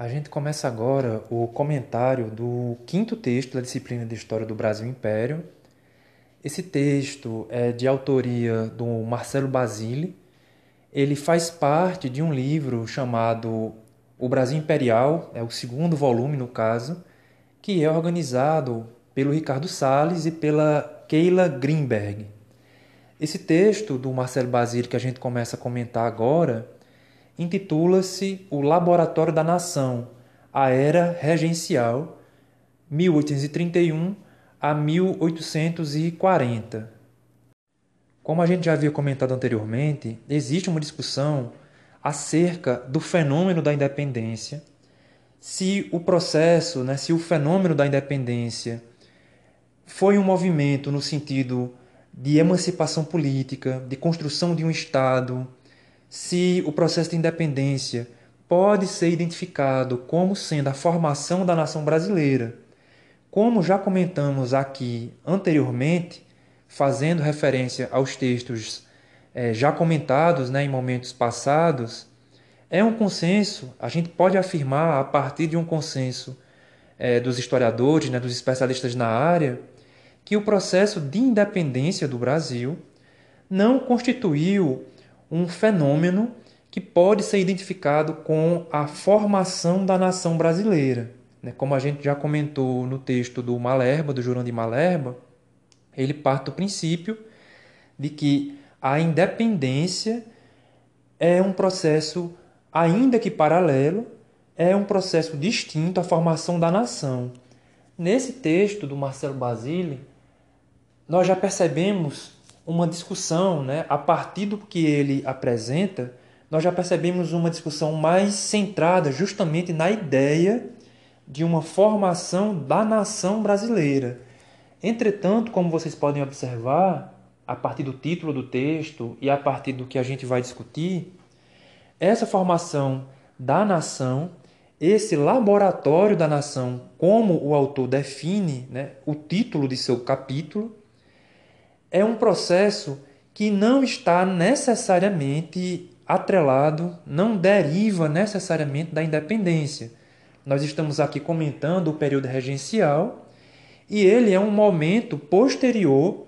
A gente começa agora o comentário do quinto texto da disciplina de História do Brasil Império. Esse texto é de autoria do Marcelo Basile. Ele faz parte de um livro chamado O Brasil Imperial, é o segundo volume no caso, que é organizado pelo Ricardo Salles e pela Keila Greenberg. Esse texto do Marcelo Basile que a gente começa a comentar agora intitula-se O Laboratório da Nação, a Era Regencial, 1831 a 1840. Como a gente já havia comentado anteriormente, existe uma discussão acerca do fenômeno da independência, se o processo, né, se o fenômeno da independência foi um movimento no sentido de emancipação política, de construção de um Estado, se o processo de independência pode ser identificado como sendo a formação da nação brasileira. Como já comentamos aqui anteriormente, fazendo referência aos textos é, já comentados né, em momentos passados, é um consenso, a gente pode afirmar a partir de um consenso é, dos historiadores, né, dos especialistas na área, que o processo de independência do Brasil não constituiu um fenômeno que pode ser identificado com a formação da nação brasileira. Né? Como a gente já comentou no texto do Malerba, do Jurandir Malerba, ele parte do princípio de que a independência é um processo, ainda que paralelo, é um processo distinto à formação da nação. Nesse texto do Marcelo Basile, nós já percebemos uma discussão, né? a partir do que ele apresenta, nós já percebemos uma discussão mais centrada justamente na ideia de uma formação da nação brasileira. Entretanto, como vocês podem observar, a partir do título do texto e a partir do que a gente vai discutir, essa formação da nação, esse laboratório da nação, como o autor define né, o título de seu capítulo, é um processo que não está necessariamente atrelado, não deriva necessariamente da independência. Nós estamos aqui comentando o período regencial e ele é um momento posterior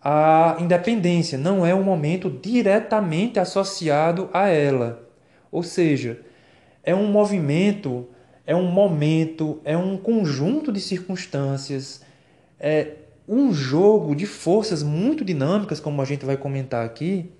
à independência, não é um momento diretamente associado a ela. Ou seja, é um movimento, é um momento, é um conjunto de circunstâncias, é, um jogo de forças muito dinâmicas, como a gente vai comentar aqui,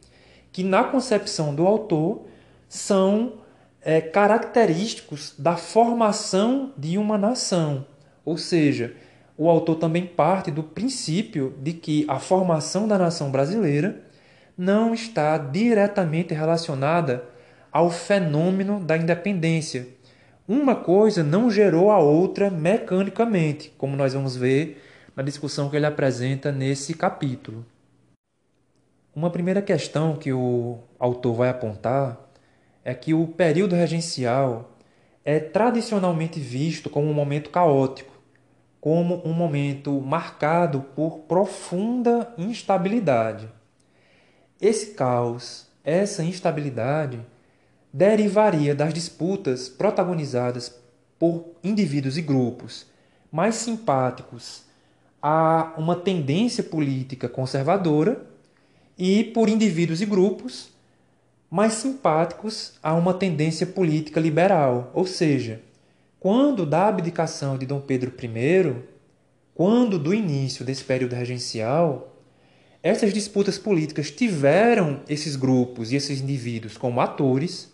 que na concepção do autor são é, característicos da formação de uma nação. Ou seja, o autor também parte do princípio de que a formação da nação brasileira não está diretamente relacionada ao fenômeno da independência. Uma coisa não gerou a outra mecanicamente, como nós vamos ver na discussão que ele apresenta nesse capítulo. Uma primeira questão que o autor vai apontar é que o período regencial é tradicionalmente visto como um momento caótico, como um momento marcado por profunda instabilidade. Esse caos, essa instabilidade, derivaria das disputas protagonizadas por indivíduos e grupos mais simpáticos a uma tendência política conservadora e por indivíduos e grupos mais simpáticos a uma tendência política liberal. Ou seja, quando da abdicação de Dom Pedro I, quando do início desse período regencial, essas disputas políticas tiveram esses grupos e esses indivíduos como atores,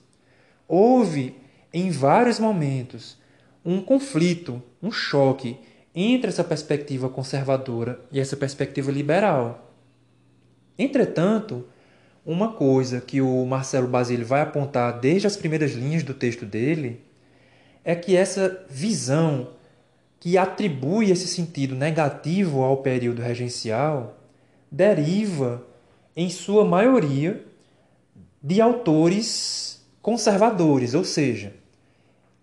houve em vários momentos um conflito, um choque entre essa perspectiva conservadora e essa perspectiva liberal. Entretanto, uma coisa que o Marcelo Basile vai apontar desde as primeiras linhas do texto dele é que essa visão que atribui esse sentido negativo ao período regencial deriva, em sua maioria, de autores conservadores, ou seja,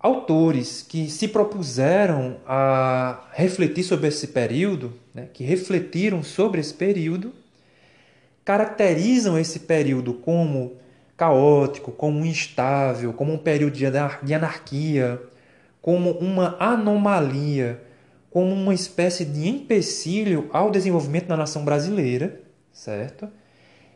autores que se propuseram a refletir sobre esse período, né, que refletiram sobre esse período, caracterizam esse período como caótico, como instável, como um período de anarquia, como uma anomalia, como uma espécie de empecilho ao desenvolvimento da nação brasileira, certo?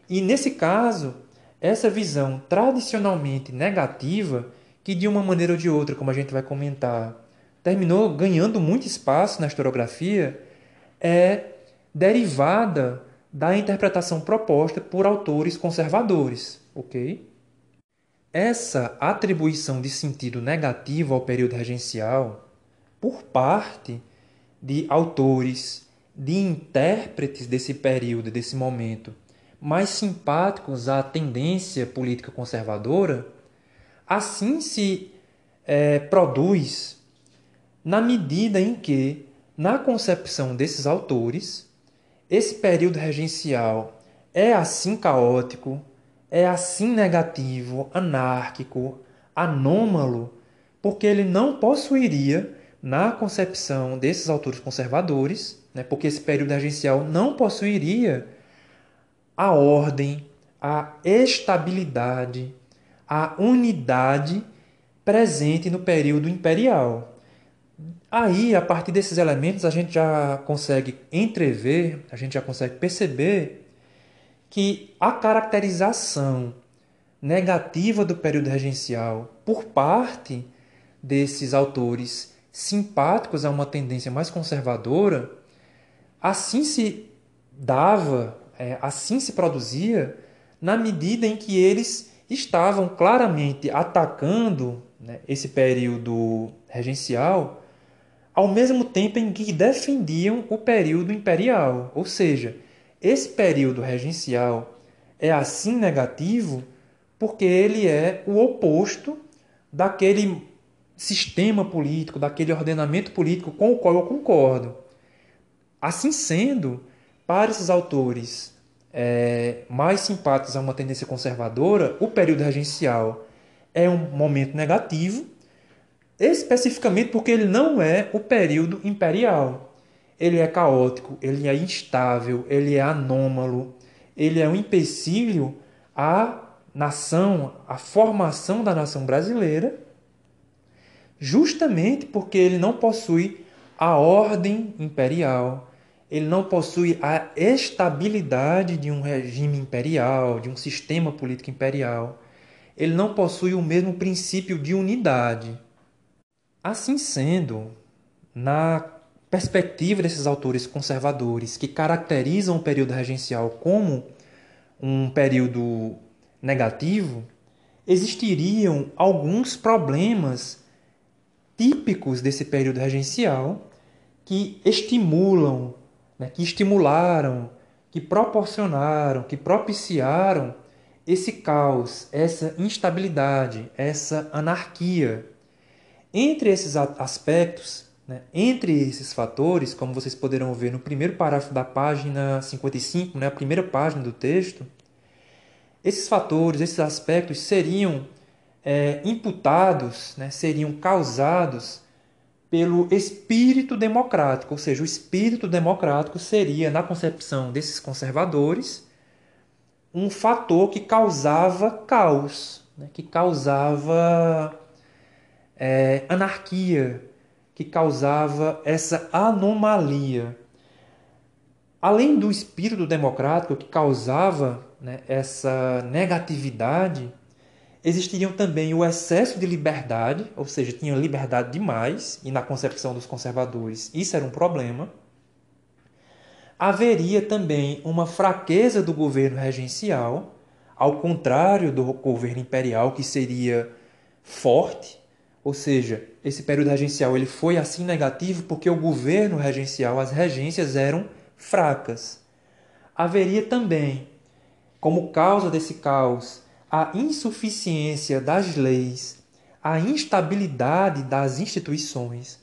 E nesse caso, essa visão tradicionalmente negativa, que de uma maneira ou de outra, como a gente vai comentar, terminou ganhando muito espaço na historiografia, é derivada da interpretação proposta por autores conservadores, ok? Essa atribuição de sentido negativo ao período regencial, por parte de autores, de intérpretes desse período, desse momento, mais simpáticos à tendência política conservadora, assim se é, produz na medida em que, na concepção desses autores, esse período regencial é assim caótico, é assim negativo, anárquico, anômalo, porque ele não possuiria, na concepção desses autores conservadores, né, porque esse período regencial não possuiria a ordem, a estabilidade, a unidade presente no período imperial. Aí, a partir desses elementos, a gente já consegue entrever, a gente já consegue perceber que a caracterização negativa do período regencial por parte desses autores simpáticos a uma tendência mais conservadora, assim se dava, é, assim se produzia, na medida em que eles estavam claramente atacando né, esse período regencial, ao mesmo tempo em que defendiam o período imperial, ou seja, esse período regencial é assim negativo porque ele é o oposto daquele sistema político, daquele ordenamento político com o qual eu concordo. Assim sendo, para esses autores é, mais simpáticos a uma tendência conservadora, o período regencial é um momento negativo, especificamente porque ele não é o período imperial. Ele é caótico, ele é instável, ele é anômalo, ele é um empecilho à nação, à formação da nação brasileira, justamente porque ele não possui a ordem imperial, ele não possui a estabilidade de um regime imperial, de um sistema político imperial. Ele não possui o mesmo princípio de unidade. Assim sendo, na perspectiva desses autores conservadores que caracterizam o período regencial como um período negativo, existiriam alguns problemas típicos desse período regencial que estimulam, né, que estimularam, que proporcionaram, que propiciaram esse caos, essa instabilidade, essa anarquia. Entre esses aspectos né? Entre esses fatores, como vocês poderão ver no primeiro parágrafo da página 55, né, a primeira página do texto, esses fatores, esses aspectos seriam é, imputados, né, seriam causados pelo espírito democrático, ou seja, o espírito democrático seria, na concepção desses conservadores, um fator que causava caos, né, que causava é, anarquia, que causava essa anomalia. Além do espírito democrático que causava né, essa negatividade, existiriam também o excesso de liberdade, ou seja, tinham liberdade demais, e na concepção dos conservadores isso era um problema. Haveria também uma fraqueza do governo regencial, ao contrário do governo imperial, que seria forte, ou seja, esse período regencial ele foi assim negativo porque o governo regencial, as regências eram fracas. Haveria também, como causa desse caos, a insuficiência das leis, a instabilidade das instituições,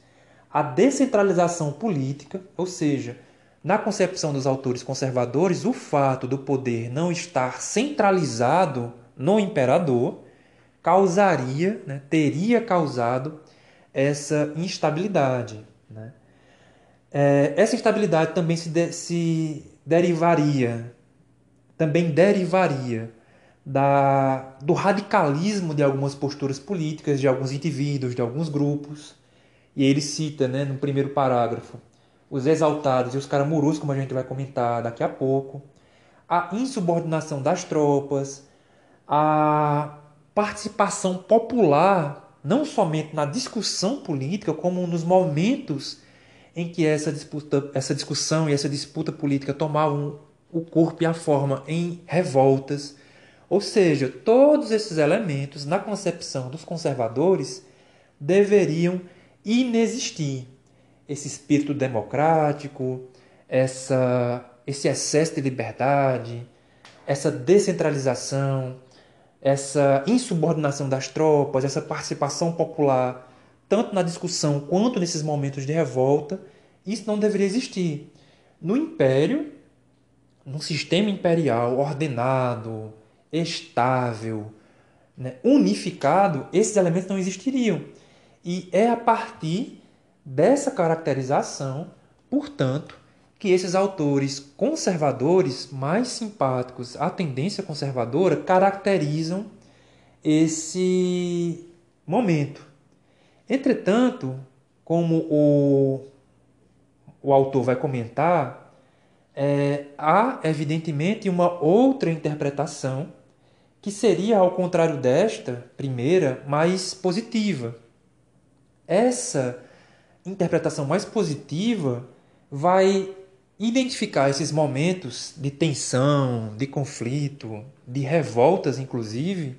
a descentralização política, ou seja, na concepção dos autores conservadores, o fato do poder não estar centralizado no imperador causaria, né, teria causado essa instabilidade. Né? É, essa instabilidade também se, de, se derivaria, também derivaria da, do radicalismo de algumas posturas políticas, de alguns indivíduos, de alguns grupos, E ele cita, né, no primeiro parágrafo, os exaltados e os caramuros, como a gente vai comentar daqui a pouco, a insubordinação das tropas, a participação popular, não somente na discussão política, como nos momentos em que essa, disputa, essa discussão e essa disputa política tomavam o corpo e a forma em revoltas. Ou seja, todos esses elementos, na concepção dos conservadores, deveriam inexistir. Esse espírito democrático, essa, esse excesso de liberdade, essa descentralização, essa insubordinação das tropas, essa participação popular, tanto na discussão quanto nesses momentos de revolta, isso não deveria existir. No Império, num sistema imperial ordenado, estável, né, unificado, esses elementos não existiriam. E é a partir dessa caracterização, portanto, que esses autores conservadores mais simpáticos à tendência conservadora caracterizam esse momento. Entretanto, como o, o autor vai comentar, é, há evidentemente uma outra interpretação que seria, ao contrário desta primeira, mais positiva. Essa interpretação mais positiva vai identificar esses momentos de tensão, de conflito, de revoltas, inclusive,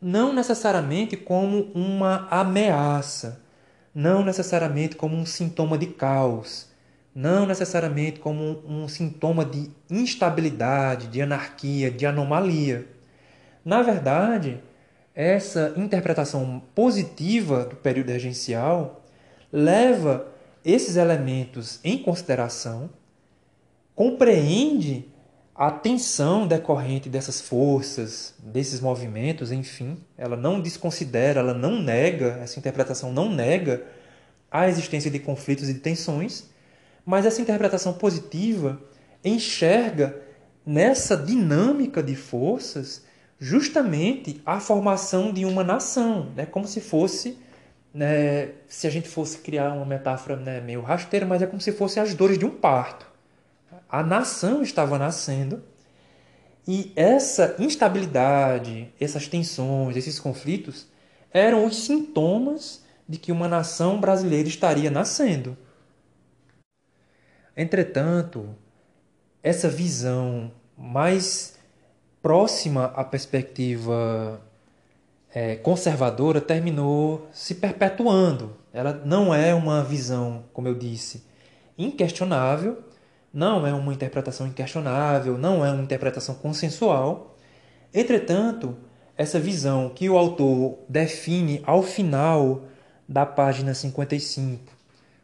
não necessariamente como uma ameaça, não necessariamente como um sintoma de caos, não necessariamente como um, sintoma de instabilidade, de anarquia, de anomalia. Na verdade, essa interpretação positiva do período regencial leva esses elementos em consideração, compreende a tensão decorrente dessas forças, desses movimentos, enfim, ela não desconsidera, ela não nega, essa interpretação não nega a existência de conflitos e de tensões, mas essa interpretação positiva enxerga nessa dinâmica de forças justamente a formação de uma nação, né? como se fosse né, se a gente fosse criar uma metáfora né, meio rasteira, mas é como se fossem as dores de um parto. A nação estava nascendo e essa instabilidade, essas tensões, esses conflitos eram os sintomas de que uma nação brasileira estaria nascendo. Entretanto, essa visão mais próxima à perspectiva é, conservadora terminou se perpetuando. Ela não é uma visão, como eu disse, inquestionável, não é uma interpretação inquestionável, não é uma interpretação consensual. Entretanto, essa visão que o autor define ao final da página 55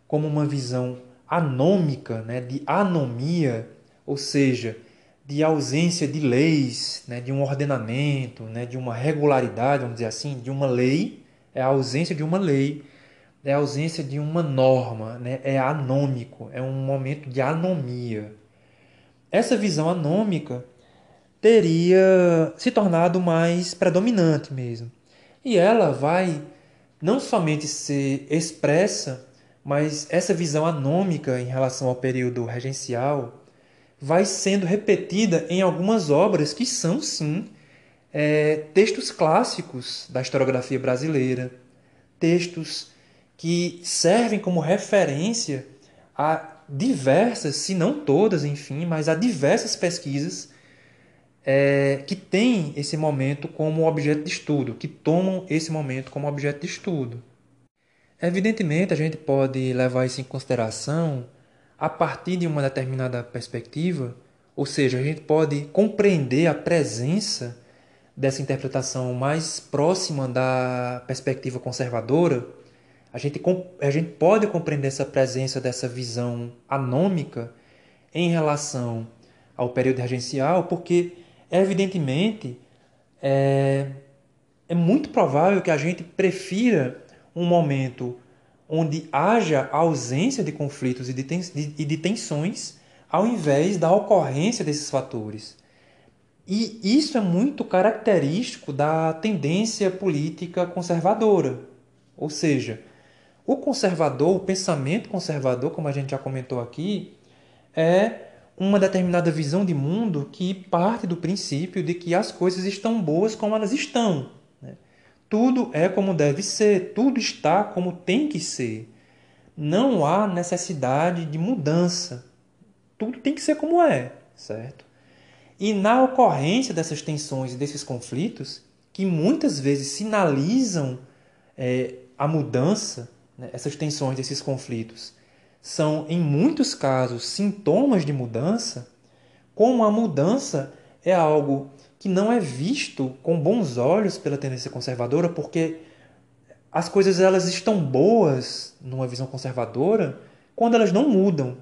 como uma visão anômica, né, de anomia, ou seja, de ausência de leis, né, de um ordenamento, né, de uma regularidade, vamos dizer assim, de uma lei, é a ausência de uma lei, é a ausência de uma norma, né, é anômico, é um momento de anomia. Essa visão anômica teria se tornado mais predominante mesmo. E ela vai não somente ser expressa, mas essa visão anômica em relação ao período regencial, vai sendo repetida em algumas obras que são, sim, é, textos clássicos da historiografia brasileira, textos que servem como referência a diversas, se não todas, enfim, mas a diversas pesquisas é, que têm esse momento como objeto de estudo, que tomam esse momento como objeto de estudo. Evidentemente, a gente pode levar isso em consideração a partir de uma determinada perspectiva, ou seja, a gente pode compreender a presença dessa interpretação mais próxima da perspectiva conservadora, a gente, a gente pode compreender essa presença dessa visão anômica em relação ao período regencial, porque, evidentemente, é, é muito provável que a gente prefira um momento onde haja ausência de conflitos e de, tensões, ao invés da ocorrência desses fatores. E isso é muito característico da tendência política conservadora. Ou seja, O conservador, o pensamento conservador, como a gente já comentou aqui, é uma determinada visão de mundo que parte do princípio de que as coisas estão boas como elas estão. Tudo é como deve ser, tudo está como tem que ser. Não há necessidade de mudança. Tudo tem que ser como é, certo? E na ocorrência dessas tensões e desses conflitos, que muitas vezes sinalizam é, a mudança, né, essas tensões, desses conflitos, são, em muitos casos, sintomas de mudança, como a mudança é algo que não é visto com bons olhos pela tendência conservadora, porque as coisas elas estão boas numa visão conservadora quando elas não mudam.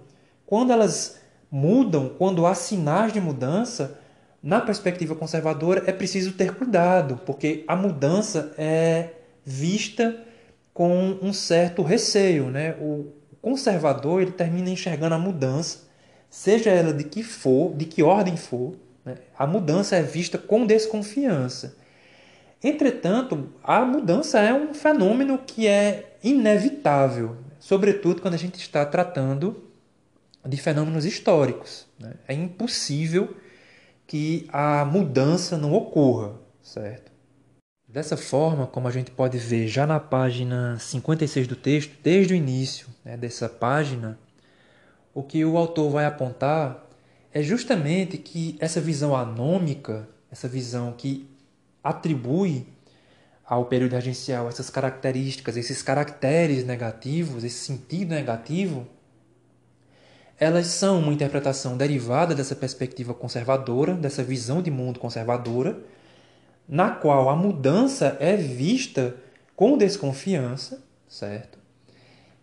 Quando elas mudam, quando há sinais de mudança, na perspectiva conservadora é preciso ter cuidado, porque a mudança é vista com um certo receio, né? O conservador ele termina enxergando a mudança, seja ela de que for, de que ordem for? A mudança é vista com desconfiança. Entretanto, a mudança é um fenômeno que é inevitável, sobretudo quando a gente está tratando de fenômenos históricos. Né? É impossível que a mudança não ocorra, certo? Dessa forma, como a gente pode ver já na página 56 do texto, desde o início né, dessa página, o que o autor vai apontar é justamente que essa visão anômica, essa visão que atribui ao período regencial essas características, esses caracteres negativos, esse sentido negativo, elas são uma interpretação derivada dessa perspectiva conservadora, dessa visão de mundo conservadora, na qual a mudança é vista com desconfiança, certo?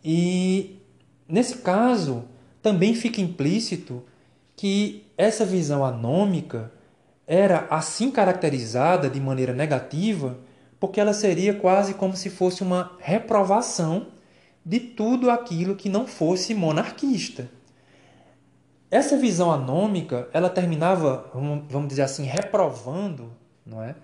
E nesse caso também fica implícito que essa visão anômica era assim caracterizada de maneira negativa, porque ela seria quase como se fosse uma reprovação de tudo aquilo que não fosse monarquista. Essa visão anômica, ela terminava, vamos dizer assim, reprovando, não é?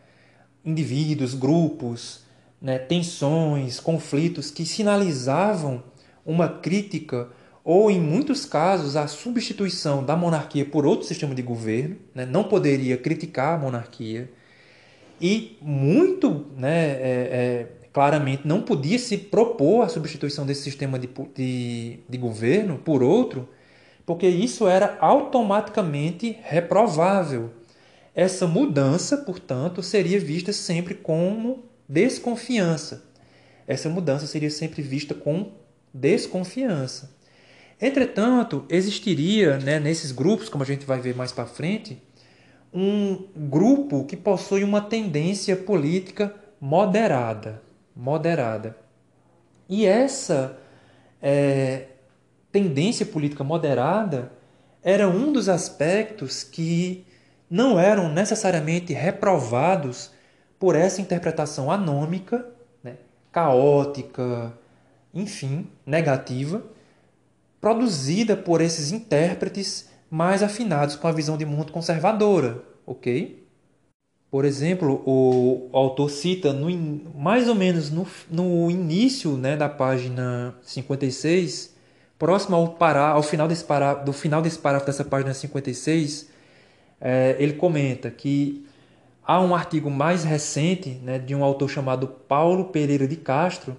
indivíduos, grupos, né, tensões, conflitos que sinalizavam uma crítica ou, em muitos casos, a substituição da monarquia por outro sistema de governo. Né, não poderia criticar a monarquia. E muito né, é, é, claramente não podia se propor a substituição desse sistema de, de, de governo por outro, porque isso era automaticamente reprovável. Essa mudança, portanto, seria vista sempre como desconfiança. Essa mudança seria sempre vista com desconfiança. Entretanto, existiria né, nesses grupos, como a gente vai ver mais para frente, um grupo que possui uma tendência política moderada, moderada. E essa é, tendência política moderada era um dos aspectos que não eram necessariamente reprovados por essa interpretação anômica, né, caótica, enfim, negativa, produzida por esses intérpretes mais afinados com a visão de mundo conservadora, ok? Por exemplo, o autor cita no, mais ou menos no, no início né, da página 56, próximo ao, pará, ao final desse pará, do final desse parágrafo dessa página 56, é, ele comenta que há um artigo mais recente né, de um autor chamado Paulo Pereira de Castro,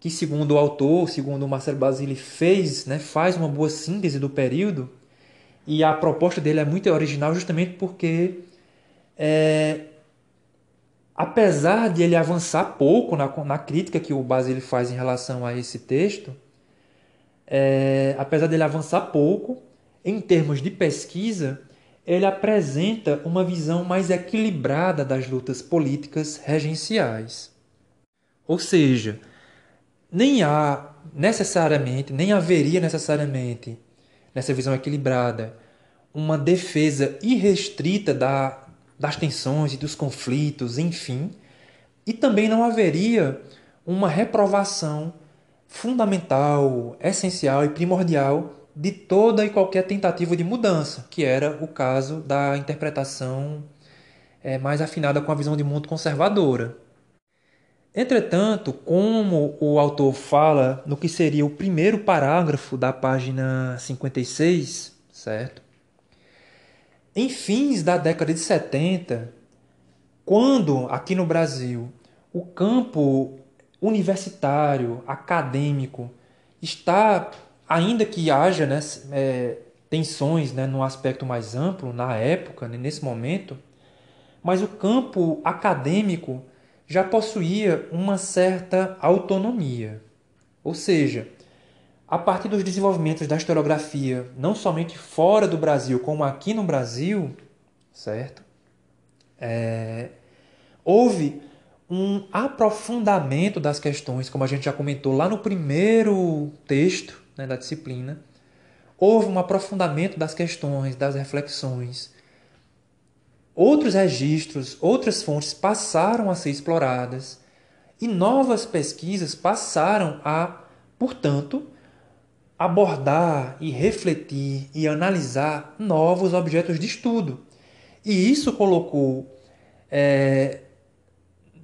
que segundo o autor, segundo o Marcelo Basile, fez, né, faz uma boa síntese do período, e a proposta dele é muito original justamente porque, é, apesar de ele avançar pouco na, na crítica que o Basile faz em relação a esse texto, é, apesar dele avançar pouco, em termos de pesquisa, ele apresenta uma visão mais equilibrada das lutas políticas regenciais. Ou seja, nem há necessariamente, nem haveria necessariamente, nessa visão equilibrada, uma defesa irrestrita da, das tensões e dos conflitos, enfim, e também não haveria uma reprovação fundamental, essencial e primordial de toda e qualquer tentativa de mudança, que era o caso da interpretação é, mais afinada com a visão de mundo conservadora. Entretanto, como o autor fala no que seria o primeiro parágrafo da página 56, certo? Em fins da década de 70, quando aqui no Brasil o campo universitário, acadêmico, está, ainda que haja né, é, tensões né, no aspecto mais amplo, na época, né, nesse momento, mas o campo acadêmico já possuía uma certa autonomia. Ou seja, a partir dos desenvolvimentos da historiografia, não somente fora do Brasil, como aqui no Brasil, certo? É, houve um aprofundamento das questões, como a gente já comentou lá no primeiro texto né, da disciplina. Houve um aprofundamento das questões, das reflexões. Outros registros, outras fontes passaram a ser exploradas e novas pesquisas passaram a, portanto, abordar e refletir e analisar novos objetos de estudo. E isso colocou é,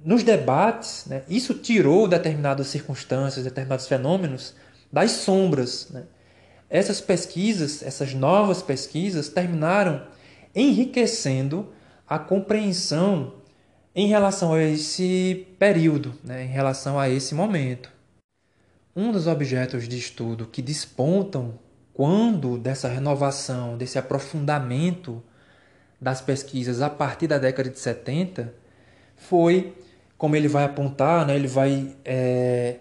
nos debates, né, isso tirou determinadas circunstâncias, determinados fenômenos das sombras. Né? Essas pesquisas, essas novas pesquisas, terminaram enriquecendo a compreensão em relação a esse período, né, em relação a esse momento. Um dos objetos de estudo que despontam quando dessa renovação, desse aprofundamento das pesquisas a partir da década de 70 foi como ele vai apontar, né, ele vai é,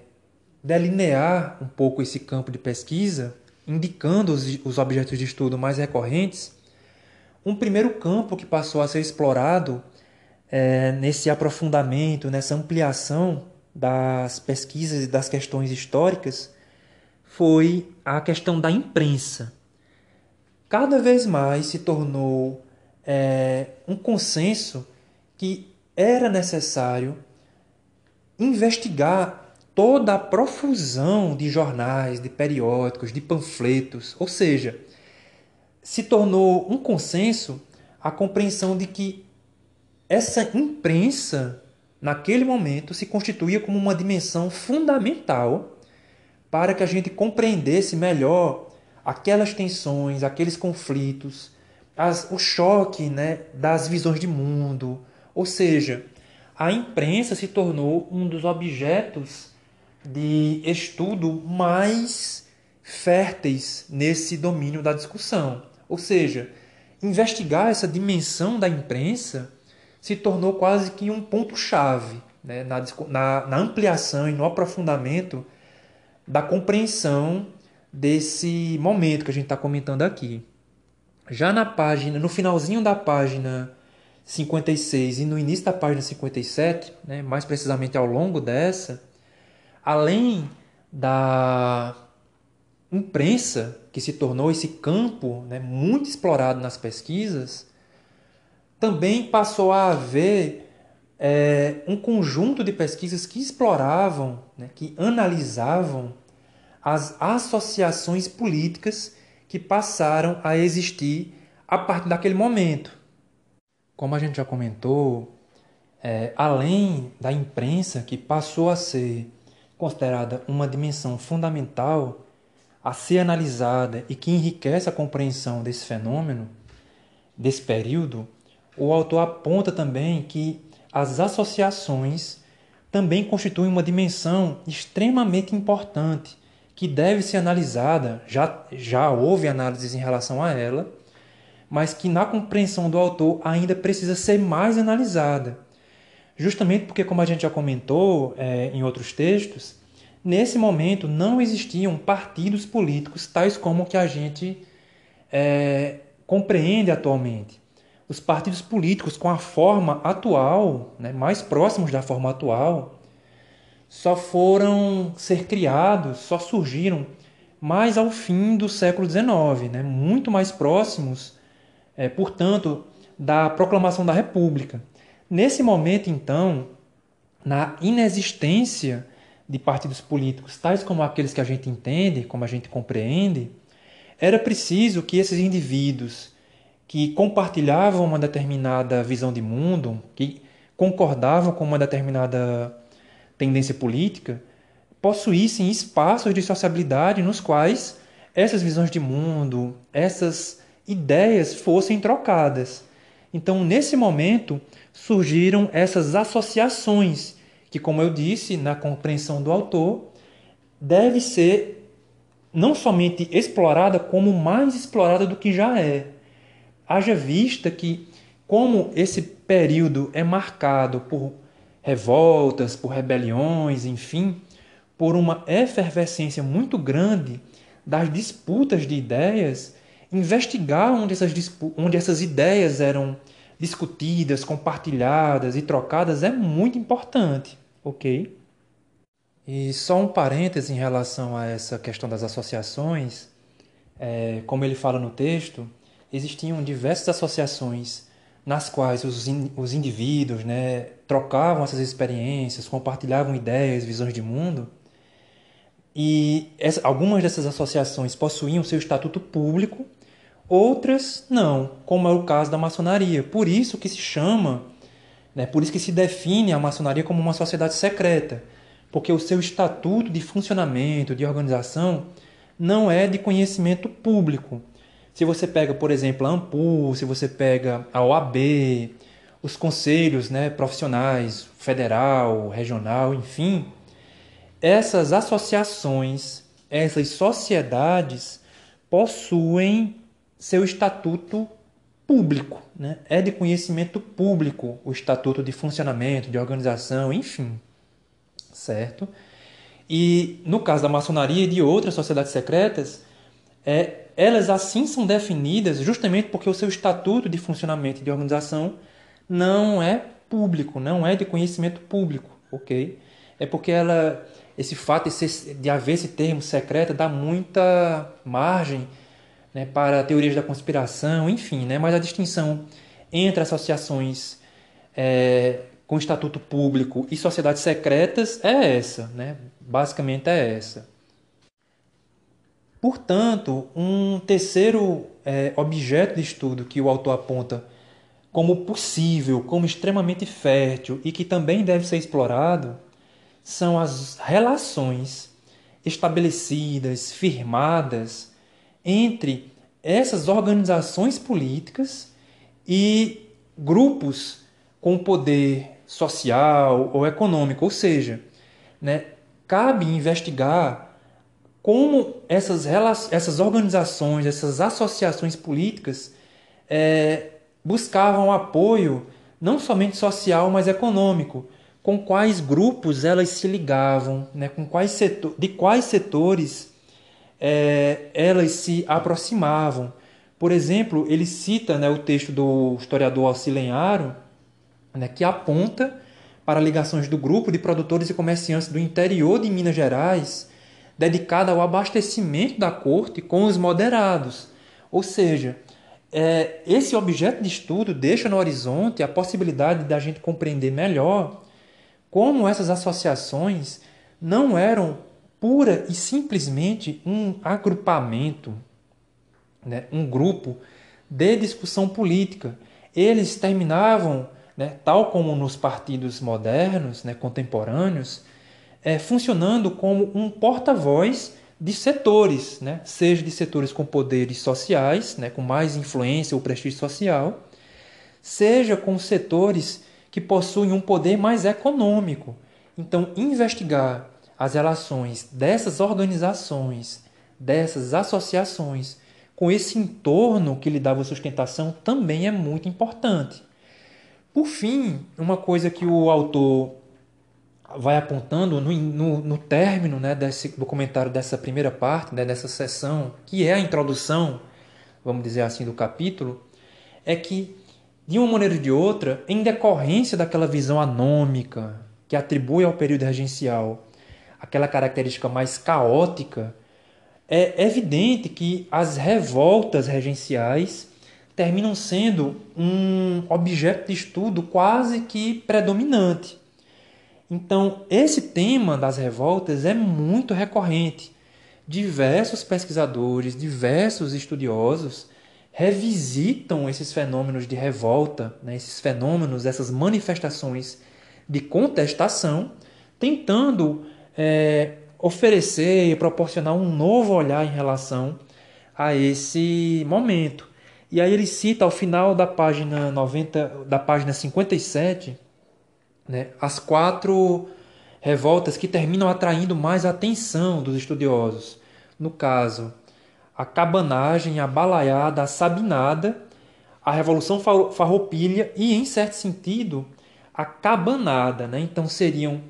delinear um pouco esse campo de pesquisa, indicando os, os objetos de estudo mais recorrentes. Um primeiro campo que passou a ser explorado é, nesse aprofundamento, nessa ampliação das pesquisas e das questões históricas foi a questão da imprensa. Cada vez mais se tornou é, um consenso que era necessário investigar toda a profusão de jornais, de periódicos, de panfletos, ou seja, se tornou um consenso a compreensão de que essa imprensa, naquele momento, se constituía como uma dimensão fundamental para que a gente compreendesse melhor aquelas tensões, aqueles conflitos, as, o choque né, das visões de mundo, ou seja, a imprensa se tornou um dos objetos de estudo mais férteis nesse domínio da discussão. Ou seja, investigar essa dimensão da imprensa se tornou quase que um ponto-chave né, na, na, na ampliação e no aprofundamento da compreensão desse momento que a gente está comentando aqui. Já na página, no finalzinho da página 56 e no início da página 57, né, mais precisamente ao longo dessa, além da imprensa, que se tornou esse campo né, muito explorado nas pesquisas, também passou a haver é, um conjunto de pesquisas que exploravam, né, que analisavam as associações políticas que passaram a existir a partir daquele momento. Como a gente já comentou, é, além da imprensa, que passou a ser considerada uma dimensão fundamental a ser analisada e que enriquece a compreensão desse fenômeno, desse período, o autor aponta também que as associações também constituem uma dimensão extremamente importante que deve ser analisada, já, já houve análises em relação a ela, mas que na compreensão do autor ainda precisa ser mais analisada. Justamente porque, como a gente já comentou é, em outros textos, nesse momento não existiam partidos políticos tais como que a gente é, compreende atualmente. Os partidos políticos com a forma atual, né, mais próximos da forma atual, só foram ser criados, só surgiram mais ao fim do século XIX, né, muito mais próximos é, portanto, da proclamação da República. Nesse momento, então, na inexistência de partidos políticos tais como aqueles que a gente entende, como a gente compreende, era preciso que esses indivíduos que compartilhavam uma determinada visão de mundo, que concordavam com uma determinada tendência política possuíssem espaços de sociabilidade nos quais essas visões de mundo, essas ideias fossem trocadas. Então, nesse momento, surgiram essas associações, que, como eu disse, na compreensão do autor, deve ser não somente explorada, como mais explorada do que já é. Haja vista que, como esse período é marcado por revoltas, por rebeliões, enfim, por uma efervescência muito grande das disputas de ideias, investigar onde essas, onde essas ideias eram discutidas, compartilhadas e trocadas é muito importante, ok? E só um parêntese em relação a essa questão das associações, é, como ele fala no texto, existiam diversas associações nas quais os, in, os indivíduos né, trocavam essas experiências, compartilhavam ideias, visões de mundo, e essa, algumas dessas associações possuíam seu estatuto público, outras não, como é o caso da maçonaria. Por isso que se chama, né, por isso que se define a maçonaria como uma sociedade secreta, porque o seu estatuto de funcionamento, de organização, não é de conhecimento público. Se você pega, por exemplo, a ANPUL, se você pega a OAB, os conselhos né, profissionais, federal, regional, enfim, essas associações, essas sociedades possuem seu estatuto público, né? é de conhecimento público o estatuto de funcionamento, de organização, enfim, certo? E no caso da maçonaria e de outras sociedades secretas, é, elas assim são definidas justamente porque o seu estatuto de funcionamento e de organização não é público, não é de conhecimento público, ok? É porque ela esse fato de, ser, de haver esse termo secreto dá muita margem né, para teorias da conspiração, enfim, né, mas a distinção entre associações é, com estatuto público e sociedades secretas é essa, né, basicamente é essa. Portanto, um terceiro é, objeto de estudo que o autor aponta como possível, como extremamente fértil e que também deve ser explorado são as relações estabelecidas, firmadas entre essas organizações políticas e grupos com poder social ou econômico. Ou seja, né, cabe investigar como essas, essas organizações, essas associações políticas é, buscavam apoio não somente social, mas econômico com quais grupos elas se ligavam, né? com quais setor, de quais setores é, elas se aproximavam. Por exemplo, ele cita né, o texto do historiador Alcilenaro, né, que aponta para ligações do grupo de produtores e comerciantes do interior de Minas Gerais, dedicada ao abastecimento da corte com os moderados. Ou seja, é, esse objeto de estudo deixa no horizonte a possibilidade da gente compreender melhor como essas associações não eram pura e simplesmente um agrupamento, né, um grupo de discussão política. Eles terminavam, né, tal como nos partidos modernos, né, contemporâneos, é, funcionando como um porta-voz de setores, né, seja de setores com poderes sociais, né, com mais influência ou prestígio social, seja com setores que possuem um poder mais econômico. Então, investigar as relações dessas organizações, dessas associações, com esse entorno que lhe dava sustentação também é muito importante. Por fim, uma coisa que o autor vai apontando no, no, no término né, desse, do comentário dessa primeira parte, né, dessa sessão, que é a introdução, vamos dizer assim, do capítulo, é que de uma maneira ou de outra, em decorrência daquela visão anômica que atribui ao período regencial aquela característica mais caótica, é evidente que as revoltas regenciais terminam sendo um objeto de estudo quase que predominante. Então, esse tema das revoltas é muito recorrente. Diversos pesquisadores, diversos estudiosos revisitam esses fenômenos de revolta, né, esses fenômenos, essas manifestações de contestação, tentando é, oferecer e proporcionar um novo olhar em relação a esse momento. E aí ele cita ao final da página 90, da página 57, né, as quatro revoltas que terminam atraindo mais atenção dos estudiosos. No caso, a cabanagem, a balaiada, a sabinada, a revolução farroupilha e, em certo sentido, a cabanada. Né? Então seriam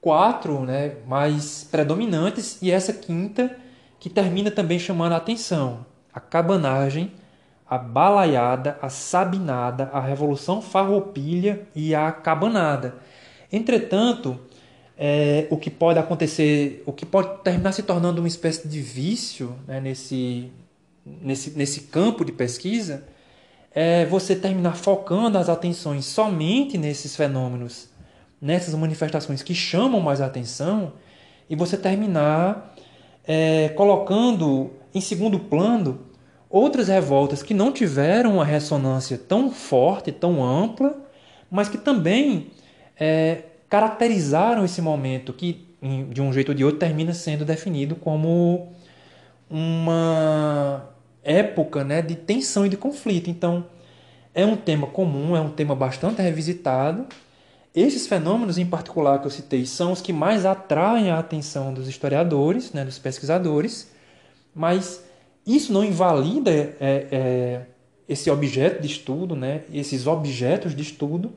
quatro né, mais predominantes e essa quinta que termina também chamando a atenção. A cabanagem, a balaiada, a sabinada, a revolução farroupilha e a cabanada. Entretanto, é, o que pode acontecer, o que pode terminar se tornando uma espécie de vício né, nesse, nesse, nesse campo de pesquisa, é você terminar focando as atenções somente nesses fenômenos, nessas manifestações que chamam mais atenção, e você terminar é, colocando em segundo plano outras revoltas que não tiveram uma ressonância tão forte, tão ampla, mas que também é, caracterizaram esse momento que, de um jeito ou de outro, termina sendo definido como uma época né, de tensão e de conflito. Então, é um tema comum, é um tema bastante revisitado. Esses fenômenos, em particular, que eu citei, são os que mais atraem a atenção dos historiadores, né, dos pesquisadores, mas isso não invalida é, é, esse objeto de estudo, né, esses objetos de estudo,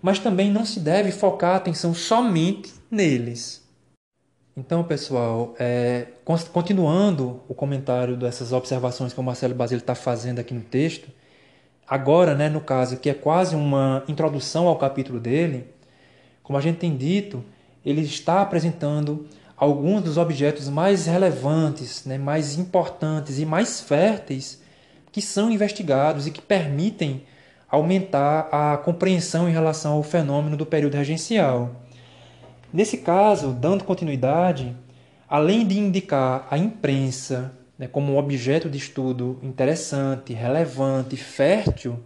mas também não se deve focar a atenção somente neles. Então, pessoal, é, continuando o comentário dessas observações que o Marcelo Basile está fazendo aqui no texto, agora, né, no caso, que é quase uma introdução ao capítulo dele, como a gente tem dito, ele está apresentando alguns dos objetos mais relevantes, né, mais importantes e mais férteis que são investigados e que permitem aumentar a compreensão em relação ao fenômeno do período regencial. Nesse caso, dando continuidade, além de indicar a imprensa né, como um objeto de estudo interessante, relevante, fértil,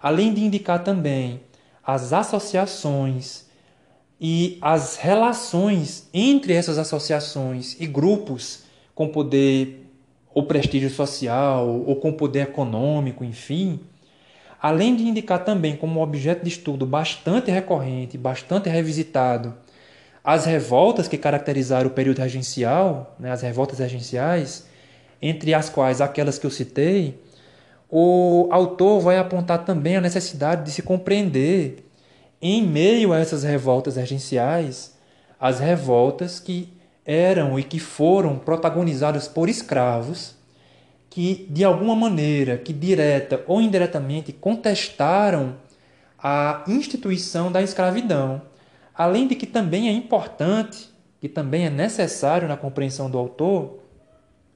além de indicar também as associações e as relações entre essas associações e grupos com poder ou prestígio social ou com poder econômico, enfim, além de indicar também como objeto de estudo bastante recorrente, bastante revisitado, as revoltas que caracterizaram o período regencial, né, as revoltas regenciais, entre as quais aquelas que eu citei, o autor vai apontar também a necessidade de se compreender, em meio a essas revoltas regenciais, as revoltas que eram e que foram protagonizadas por escravos que, de alguma maneira, que direta ou indiretamente, contestaram a instituição da escravidão. Além de que também é importante, que também é necessário na compreensão do autor,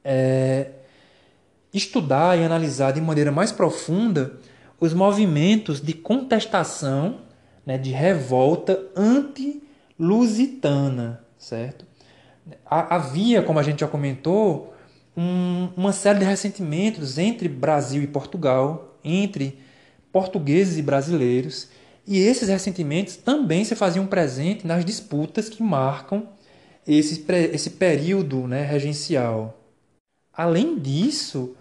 é, estudar e analisar de maneira mais profunda os movimentos de contestação, né, de revolta anti-lusitana, certo? Havia, como a gente já comentou, um, uma série de ressentimentos entre Brasil e Portugal, entre portugueses e brasileiros, e esses ressentimentos também se faziam presente nas disputas que marcam esse, esse período né, regencial. Além disso,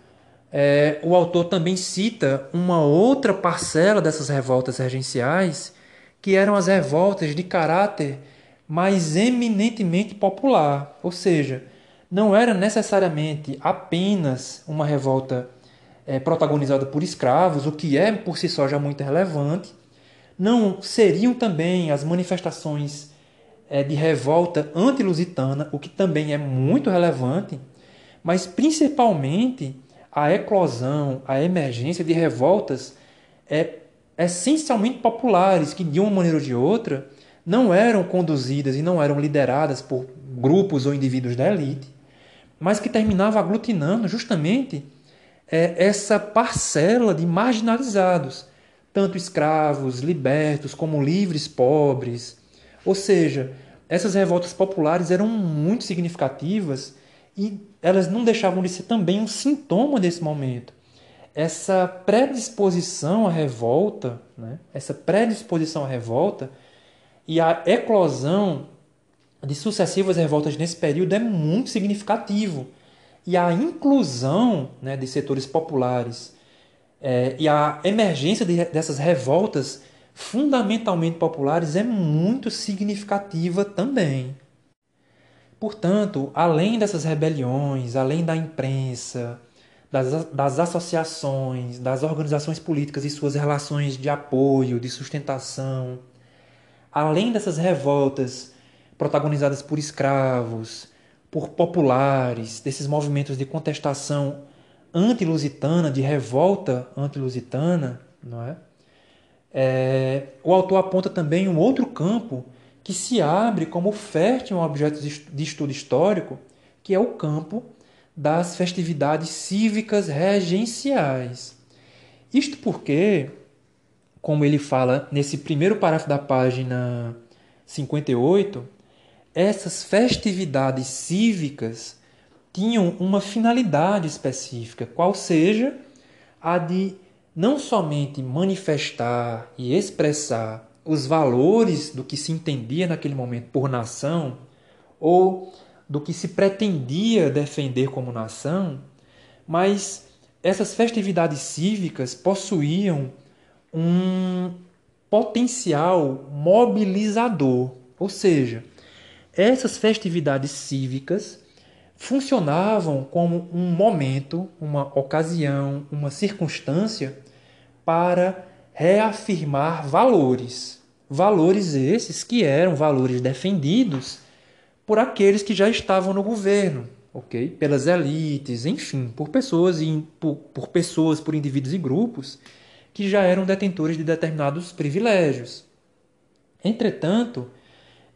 é, o autor também cita uma outra parcela dessas revoltas regenciais, que eram as revoltas de caráter mais eminentemente popular, ou seja, não era necessariamente apenas uma revolta é, protagonizada por escravos, o que é por si só já muito relevante. Não seriam também as manifestações é, de revolta anti-lusitana, o que também é muito relevante, mas principalmente a eclosão, a emergência de revoltas é, essencialmente populares, que de uma maneira ou de outra não eram conduzidas e não eram lideradas por grupos ou indivíduos da elite, mas que terminava aglutinando justamente é, essa parcela de marginalizados, tanto escravos, libertos, como livres pobres. Ou seja, essas revoltas populares eram muito significativas e elas não deixavam de ser também um sintoma desse momento. Essa predisposição à revolta, né? essa predisposição à revolta e a eclosão de sucessivas revoltas nesse período é muito significativo. E a inclusão né, de setores populares é, e a emergência de, dessas revoltas fundamentalmente populares é muito significativa também. Portanto, além dessas rebeliões, além da imprensa, das, das associações, das organizações políticas e suas relações de apoio, de sustentação, além dessas revoltas protagonizadas por escravos, por populares, desses movimentos de contestação anti-lusitana, de revolta anti-lusitana, não é? é? O autor aponta também um outro campo que se abre como fértil um objeto de estudo histórico, que é o campo das festividades cívicas regenciais. Isto porque, como ele fala nesse primeiro parágrafo da página 58, essas festividades cívicas tinham uma finalidade específica, qual seja a de não somente manifestar e expressar os valores do que se entendia naquele momento por nação ou do que se pretendia defender como nação, mas essas festividades cívicas possuíam um potencial mobilizador, ou seja, essas festividades cívicas funcionavam como um momento, uma ocasião, uma circunstância para reafirmar valores. Valores esses que eram valores defendidos por aqueles que já estavam no governo, ok? Pelas elites, enfim, por pessoas e por, por pessoas, por indivíduos e grupos que já eram detentores de determinados privilégios. Entretanto,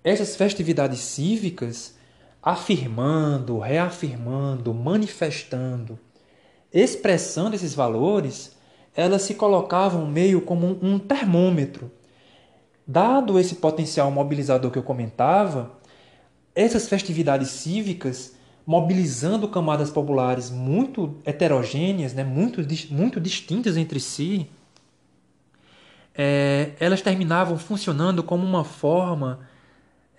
essas festividades cívicas, afirmando, reafirmando, manifestando, expressando esses valores, elas se colocavam meio como um termômetro. Dado esse potencial mobilizador que eu comentava, essas festividades cívicas, mobilizando camadas populares muito heterogêneas, né, muito, muito distintas entre si, é, elas terminavam funcionando como uma forma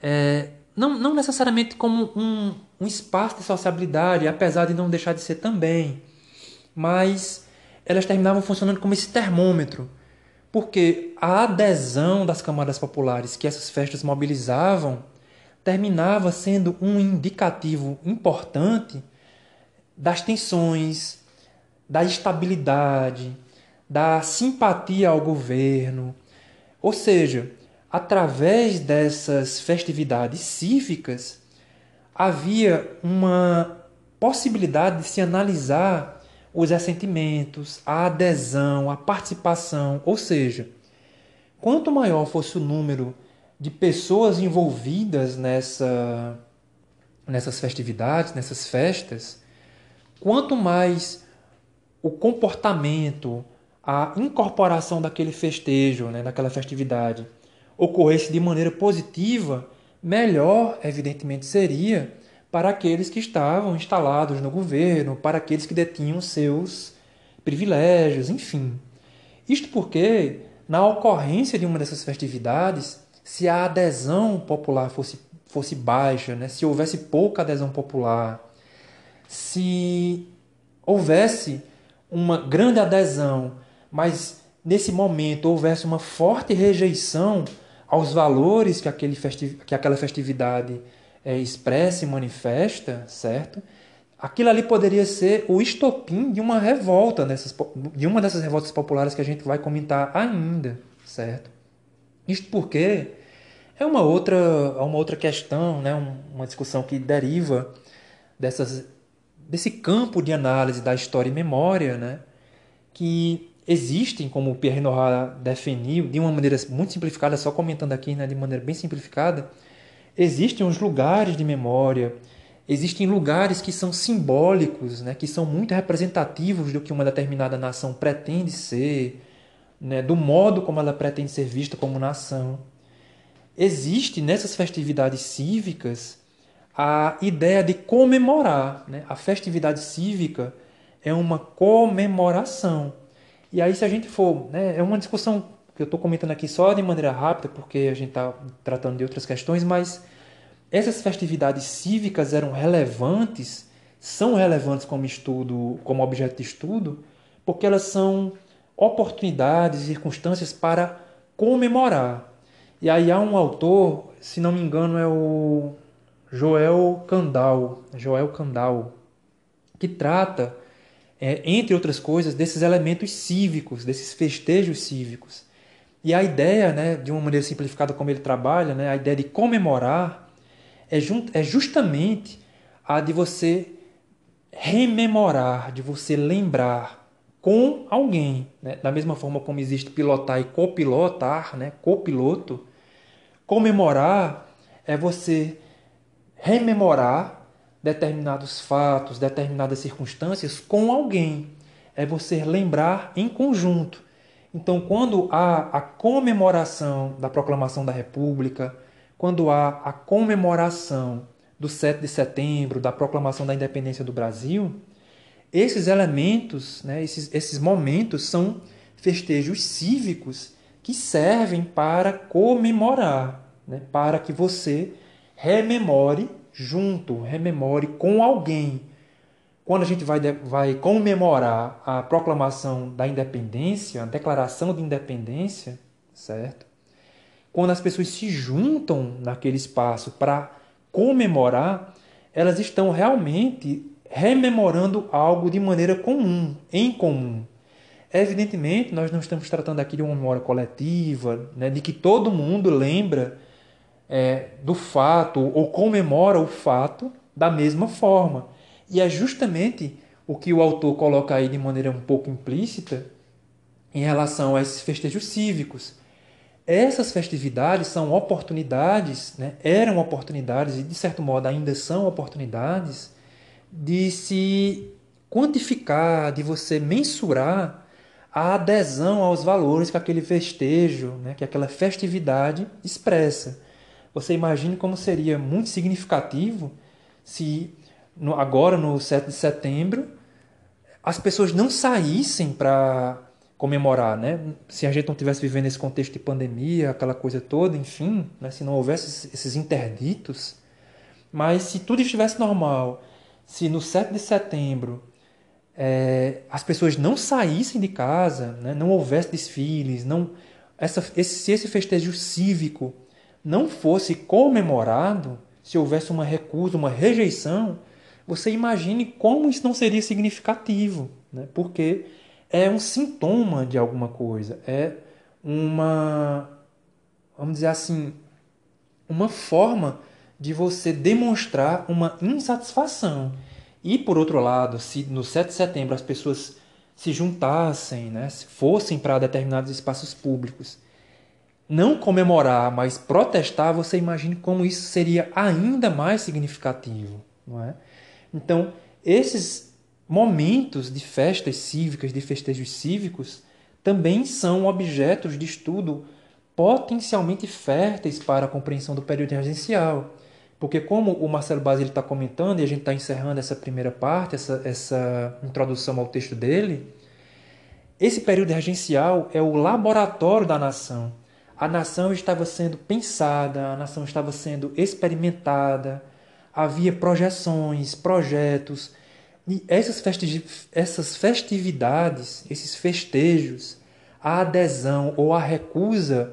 é, não, não necessariamente como um, um espaço de sociabilidade, apesar de não deixar de ser também, mas elas terminavam funcionando como esse termômetro, porque a adesão das camadas populares que essas festas mobilizavam terminava sendo um indicativo importante das tensões, da estabilidade, da simpatia ao governo. Ou seja, através dessas festividades cívicas, havia uma possibilidade de se analisar os assentimentos, a adesão, a participação, ou seja, quanto maior fosse o número de pessoas envolvidas nessa, nessas festividades, nessas festas, quanto mais o comportamento, a incorporação daquele festejo, né, daquela festividade, ocorresse de maneira positiva, melhor, evidentemente, seria para aqueles que estavam instalados no governo, para aqueles que detinham seus privilégios, enfim. Isto porque, na ocorrência de uma dessas festividades, se a adesão popular fosse, fosse baixa, né? se houvesse pouca adesão popular, se houvesse uma grande adesão, mas nesse momento houvesse uma forte rejeição aos valores que, aquele festiv que aquela festividade é, expressa e manifesta, certo? Aquilo ali poderia ser o estopim de uma revolta, dessas, de uma dessas revoltas populares que a gente vai comentar ainda, certo? Isto porque é uma outra, é uma outra questão, né? uma discussão que deriva dessas, desse campo de análise da história e memória, né? que existem, como o Pierre Nora definiu, de uma maneira muito simplificada, só comentando aqui, né, de maneira bem simplificada, existem os lugares de memória, existem lugares que são simbólicos, né, que são muito representativos do que uma determinada nação pretende ser, né, do modo como ela pretende ser vista como nação. Existe nessas festividades cívicas a ideia de comemorar. Né? A festividade cívica é uma comemoração. E aí, se a gente for. Né, é uma discussão que eu estou comentando aqui só de maneira rápida, porque a gente está tratando de outras questões, mas essas festividades cívicas eram relevantes, são relevantes como estudo, como objeto de estudo, porque elas são oportunidades, circunstâncias para comemorar. E aí há um autor, se não me engano, é o Joel Candal, Joel Candal, que trata, é, entre outras coisas, desses elementos cívicos, desses festejos cívicos. E a ideia, né, de uma maneira simplificada como ele trabalha, né, a ideia de comemorar é, é justamente a de você rememorar, de você lembrar com alguém. Né? Da mesma forma como existe pilotar e copilotar, né? copiloto, comemorar é você rememorar determinados fatos, determinadas circunstâncias com alguém. É você lembrar em conjunto. Então, quando há a comemoração da proclamação da República, quando há a comemoração do 7 de setembro, da proclamação da independência do Brasil, esses elementos, né, esses, esses momentos são festejos cívicos que servem para comemorar, né, para que você rememore junto, rememore com alguém. Quando a gente vai, vai comemorar a proclamação da independência, a declaração de independência, certo? Quando as pessoas se juntam naquele espaço para comemorar, elas estão realmente rememorando algo de maneira comum, em comum. Evidentemente, nós não estamos tratando aqui de uma memória coletiva, né, de que todo mundo lembra é, do fato ou comemora o fato da mesma forma. E é justamente o que o autor coloca aí de maneira um pouco implícita em relação a esses festejos cívicos. Essas festividades são oportunidades, né? eram oportunidades e de certo modo ainda são oportunidades de se quantificar, de você mensurar a adesão aos valores que aquele festejo, né, que aquela festividade expressa. Você imagine como seria muito significativo se no, agora, no 7 de setembro, as pessoas não saíssem para comemorar, né? Se a gente não tivesse vivendo esse contexto de pandemia, aquela coisa toda, enfim, né? se não houvesse esses interditos, mas se tudo estivesse normal, se no 7 de setembro é, as pessoas não saíssem de casa, né? não houvesse desfiles, não essa, esse, se esse festejo cívico não fosse comemorado, se houvesse uma recusa, uma rejeição, você imagine como isso não seria significativo, né? porque é um sintoma de alguma coisa, é uma, vamos dizer assim, uma forma de você demonstrar uma insatisfação. E, por outro lado, se no 7 de setembro as pessoas se juntassem, né, se fossem para determinados espaços públicos não comemorar, mas protestar, você imagine como isso seria ainda mais significativo, não é? Então, esses momentos de festas cívicas, de festejos cívicos, também são objetos de estudo potencialmente férteis para a compreensão do período regencial. Porque como o Marcelo Basile está comentando, e a gente está encerrando essa primeira parte, essa, essa introdução ao texto dele, esse período regencial é o laboratório da nação a nação estava sendo pensada, a nação estava sendo experimentada, havia projeções, projetos. E essas, essas festividades, esses festejos, a adesão ou a recusa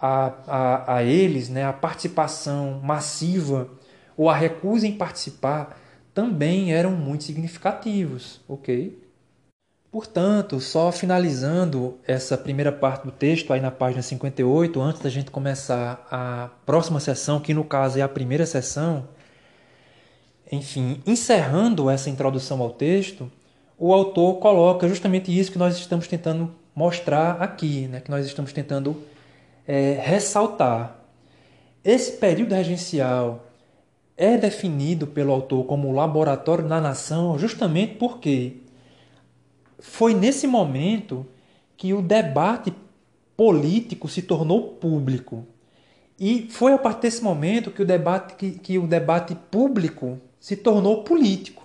a, a, a eles, né, a participação massiva ou a recusa em participar, também eram muito significativos, ok? Portanto, só finalizando essa primeira parte do texto, aí na página 58, antes da gente começar a próxima sessão, que no caso é a primeira sessão, enfim, encerrando essa introdução ao texto, o autor coloca justamente isso que nós estamos tentando mostrar aqui, né? que nós estamos tentando é, ressaltar. Esse período regencial é definido pelo autor como laboratório da nação justamente porque foi nesse momento que o debate político se tornou público. E foi a partir desse momento que o debate, que, que o debate público se tornou político.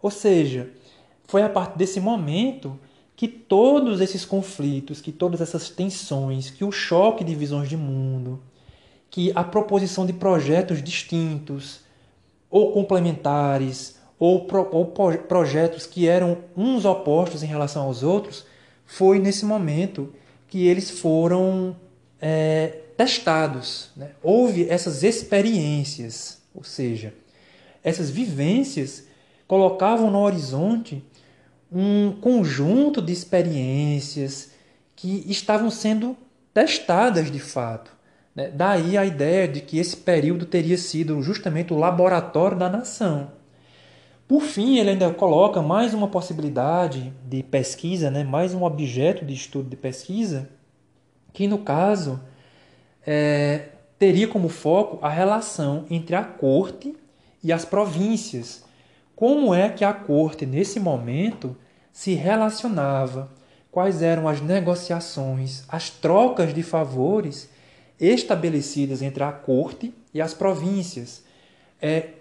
Ou seja, foi a partir desse momento que todos esses conflitos, que todas essas tensões, que o choque de visões de mundo, que a proposição de projetos distintos ou complementares ou, pro, ou projetos que eram uns opostos em relação aos outros, foi nesse momento que eles foram é, testados. Né? Houve essas experiências, ou seja, essas vivências colocavam no horizonte um conjunto de experiências que estavam sendo testadas de fato. Né? Daí a ideia de que esse período teria sido justamente o laboratório da nação. Por fim, ele ainda coloca mais uma possibilidade de pesquisa, né? mais um objeto de estudo de pesquisa, que no caso é, teria como foco a relação entre a corte e as províncias. Como é que a corte, nesse momento, se relacionava? Quais eram as negociações, as trocas de favores estabelecidas entre a corte e as províncias? É,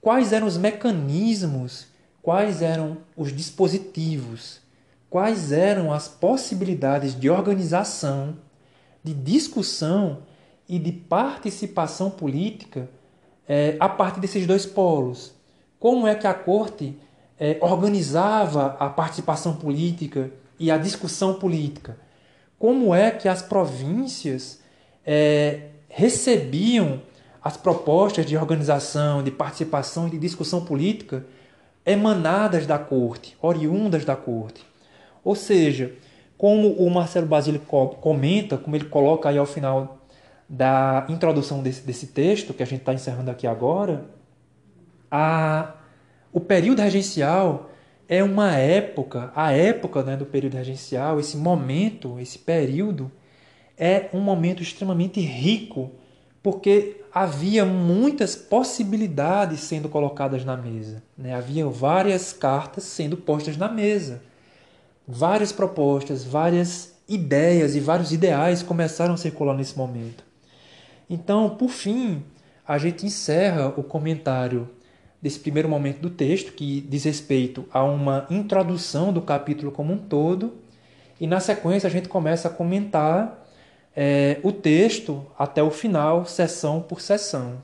quais eram os mecanismos, quais eram os dispositivos, quais eram as possibilidades de organização, de discussão e de participação política é, a partir desses dois polos. Como é que a corte é, organizava a participação política e a discussão política? Como é que as províncias é, recebiam as propostas de organização, de participação e de discussão política emanadas da corte, oriundas da corte. Ou seja, como o Marcelo Basílio comenta, como ele coloca aí ao final da introdução desse, desse texto, que a gente está encerrando aqui agora, a, o período regencial é uma época, a época né, do período regencial, esse momento, esse período, é um momento extremamente rico, porque havia muitas possibilidades sendo colocadas na mesa. Né? Havia várias cartas sendo postas na mesa. Várias propostas, várias ideias e vários ideais começaram a circular nesse momento. Então, por fim, a gente encerra o comentário desse primeiro momento do texto, que diz respeito a uma introdução do capítulo como um todo, e na sequência a gente começa a comentar é, o texto até o final, sessão por sessão.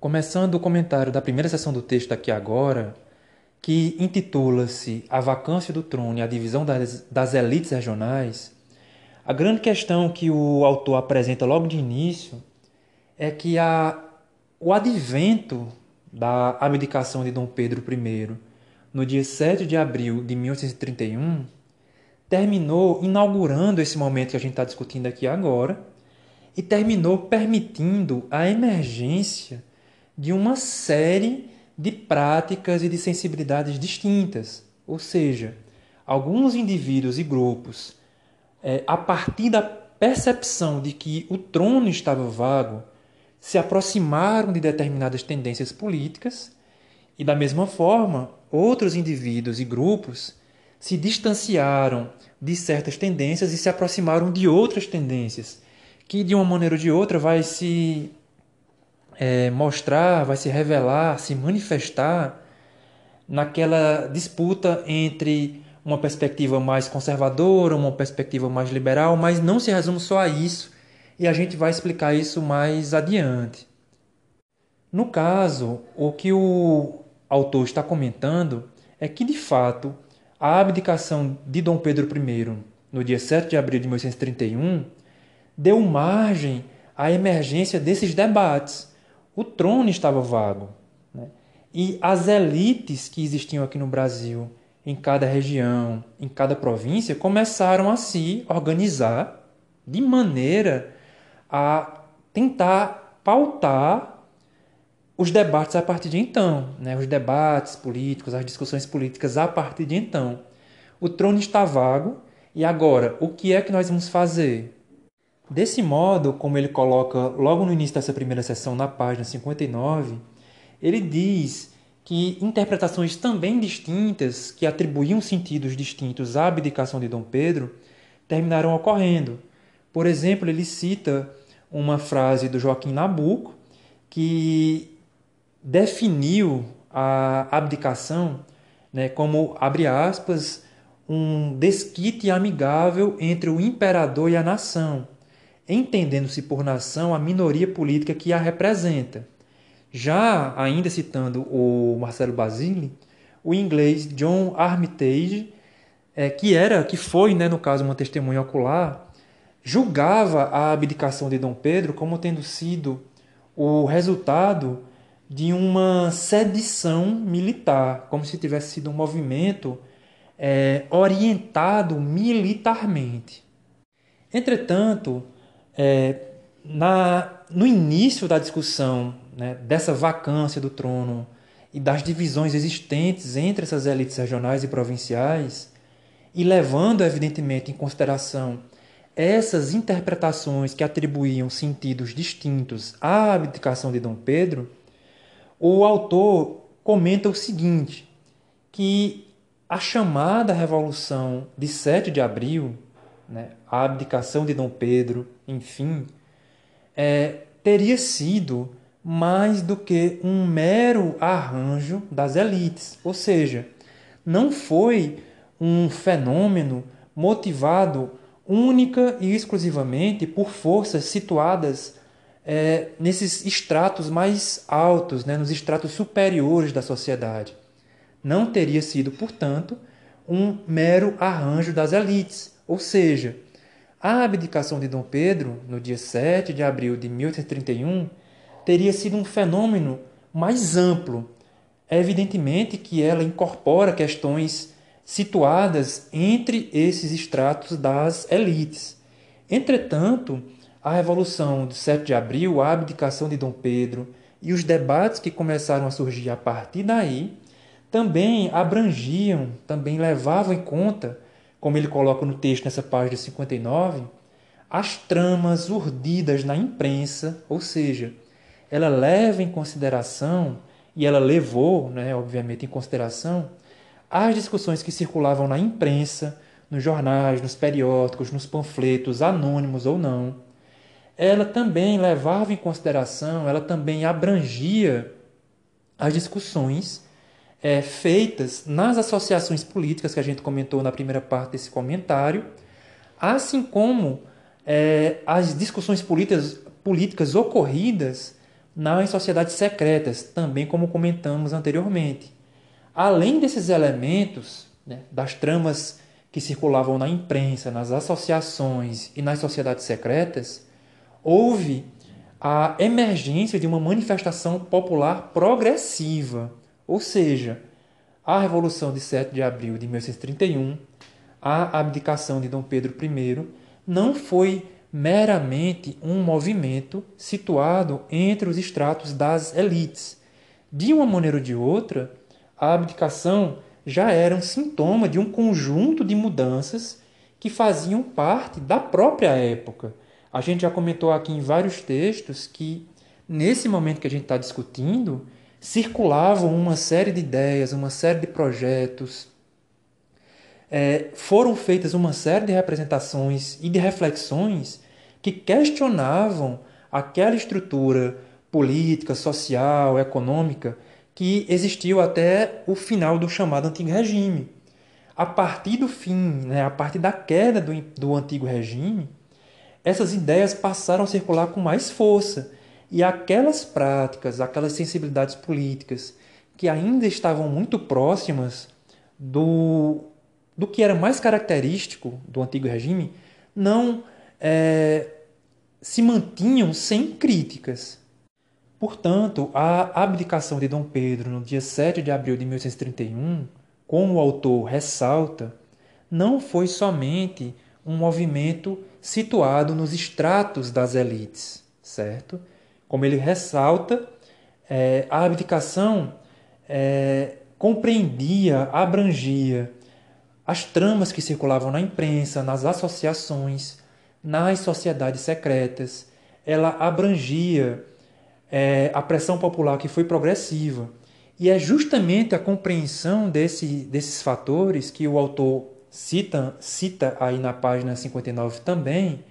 Começando o comentário da primeira sessão do texto aqui agora, que intitula-se A Vacância do Trono e a Divisão das, das Elites Regionais, a grande questão que o autor apresenta logo de início é que a, o advento da abdicação de Dom Pedro I, no dia 7 de abril de 1831, terminou inaugurando esse momento que a gente está discutindo aqui agora e terminou permitindo a emergência de uma série de práticas e de sensibilidades distintas. Ou seja, alguns indivíduos e grupos, é, a partir da percepção de que o trono estava vago, se aproximaram de determinadas tendências políticas e, da mesma forma, outros indivíduos e grupos se distanciaram de certas tendências e se aproximaram de outras tendências, que de uma maneira ou de outra vai se é, mostrar, vai se revelar, se manifestar naquela disputa entre uma perspectiva mais conservadora, uma perspectiva mais liberal, mas não se resume só a isso, e a gente vai explicar isso mais adiante. No caso, o que o autor está comentando é que, de fato, a abdicação de Dom Pedro I, no dia 7 de abril de 1831, deu margem à emergência desses debates. O trono estava vago. Né? E as elites que existiam aqui no Brasil, em cada região, em cada província, começaram a se organizar de maneira a tentar pautar os debates a partir de então, né? os debates políticos, as discussões políticas a partir de então. O trono está vago e agora o que é que nós vamos fazer? Desse modo, como ele coloca logo no início dessa primeira sessão, na página 59, ele diz que interpretações também distintas, que atribuíam sentidos distintos à abdicação de Dom Pedro, terminaram ocorrendo. Por exemplo, ele cita uma frase do Joaquim Nabuco, que definiu a abdicação né, como, abre aspas, um desquite amigável entre o imperador e a nação, entendendo-se por nação a minoria política que a representa. Já, ainda citando o Marcelo Basile, o inglês John Armitage, é, que era, que foi, né, no caso, uma testemunha ocular, julgava a abdicação de Dom Pedro como tendo sido o resultado de uma sedição militar, como se tivesse sido um movimento é, orientado militarmente. Entretanto, é, na, no início da discussão né, dessa vacância do trono e das divisões existentes entre essas elites regionais e provinciais, e levando, evidentemente, em consideração essas interpretações que atribuíam sentidos distintos à abdicação de Dom Pedro, o autor comenta o seguinte, que a chamada Revolução de 7 de abril, né, a abdicação de Dom Pedro, enfim, é, teria sido mais do que um mero arranjo das elites, ou seja, não foi um fenômeno motivado única e exclusivamente por forças situadas é, nesses estratos mais altos, né, nos estratos superiores da sociedade. Não teria sido, portanto, um mero arranjo das elites, ou seja, a abdicação de Dom Pedro, no dia 7 de abril de 1831, teria sido um fenômeno mais amplo. É evidentemente que ela incorpora questões situadas entre esses estratos das elites. Entretanto, a Revolução de 7 de abril, a abdicação de Dom Pedro e os debates que começaram a surgir a partir daí também abrangiam, também levavam em conta, como ele coloca no texto nessa página 59, as tramas urdidas na imprensa, ou seja, ela leva em consideração, e ela levou, né, obviamente, em consideração, as discussões que circulavam na imprensa, nos jornais, nos periódicos, nos panfletos, anônimos ou não, ela também levava em consideração, ela também abrangia as discussões é, feitas nas associações políticas que a gente comentou na primeira parte desse comentário, assim como é, as discussões políticas, políticas ocorridas nas sociedades secretas, também como comentamos anteriormente. Além desses elementos, né, das tramas que circulavam na imprensa, nas associações e nas sociedades secretas, houve a emergência de uma manifestação popular progressiva, ou seja, a Revolução de 7 de abril de 1831, a abdicação de Dom Pedro I, não foi meramente um movimento situado entre os estratos das elites. De uma maneira ou de outra, a abdicação já era um sintoma de um conjunto de mudanças que faziam parte da própria época. A gente já comentou aqui em vários textos que, nesse momento que a gente está discutindo, circulavam uma série de ideias, uma série de projetos. É, foram feitas uma série de representações e de reflexões que questionavam aquela estrutura política, social, econômica que existiu até o final do chamado Antigo Regime. A partir do fim, né, a partir da queda do, do Antigo Regime, essas ideias passaram a circular com mais força e aquelas práticas, aquelas sensibilidades políticas que ainda estavam muito próximas do, do que era mais característico do antigo regime, não é, se mantinham sem críticas. Portanto, a abdicação de Dom Pedro no dia 7 de abril de 1831, como o autor ressalta, não foi somente um movimento situado nos estratos das elites, certo? Como ele ressalta, é, a abdicação é, compreendia, abrangia as tramas que circulavam na imprensa, nas associações, nas sociedades secretas. Ela abrangia é, a pressão popular que foi progressiva. E é justamente a compreensão desse, desses fatores que o autor cita, cita aí na página 59 também,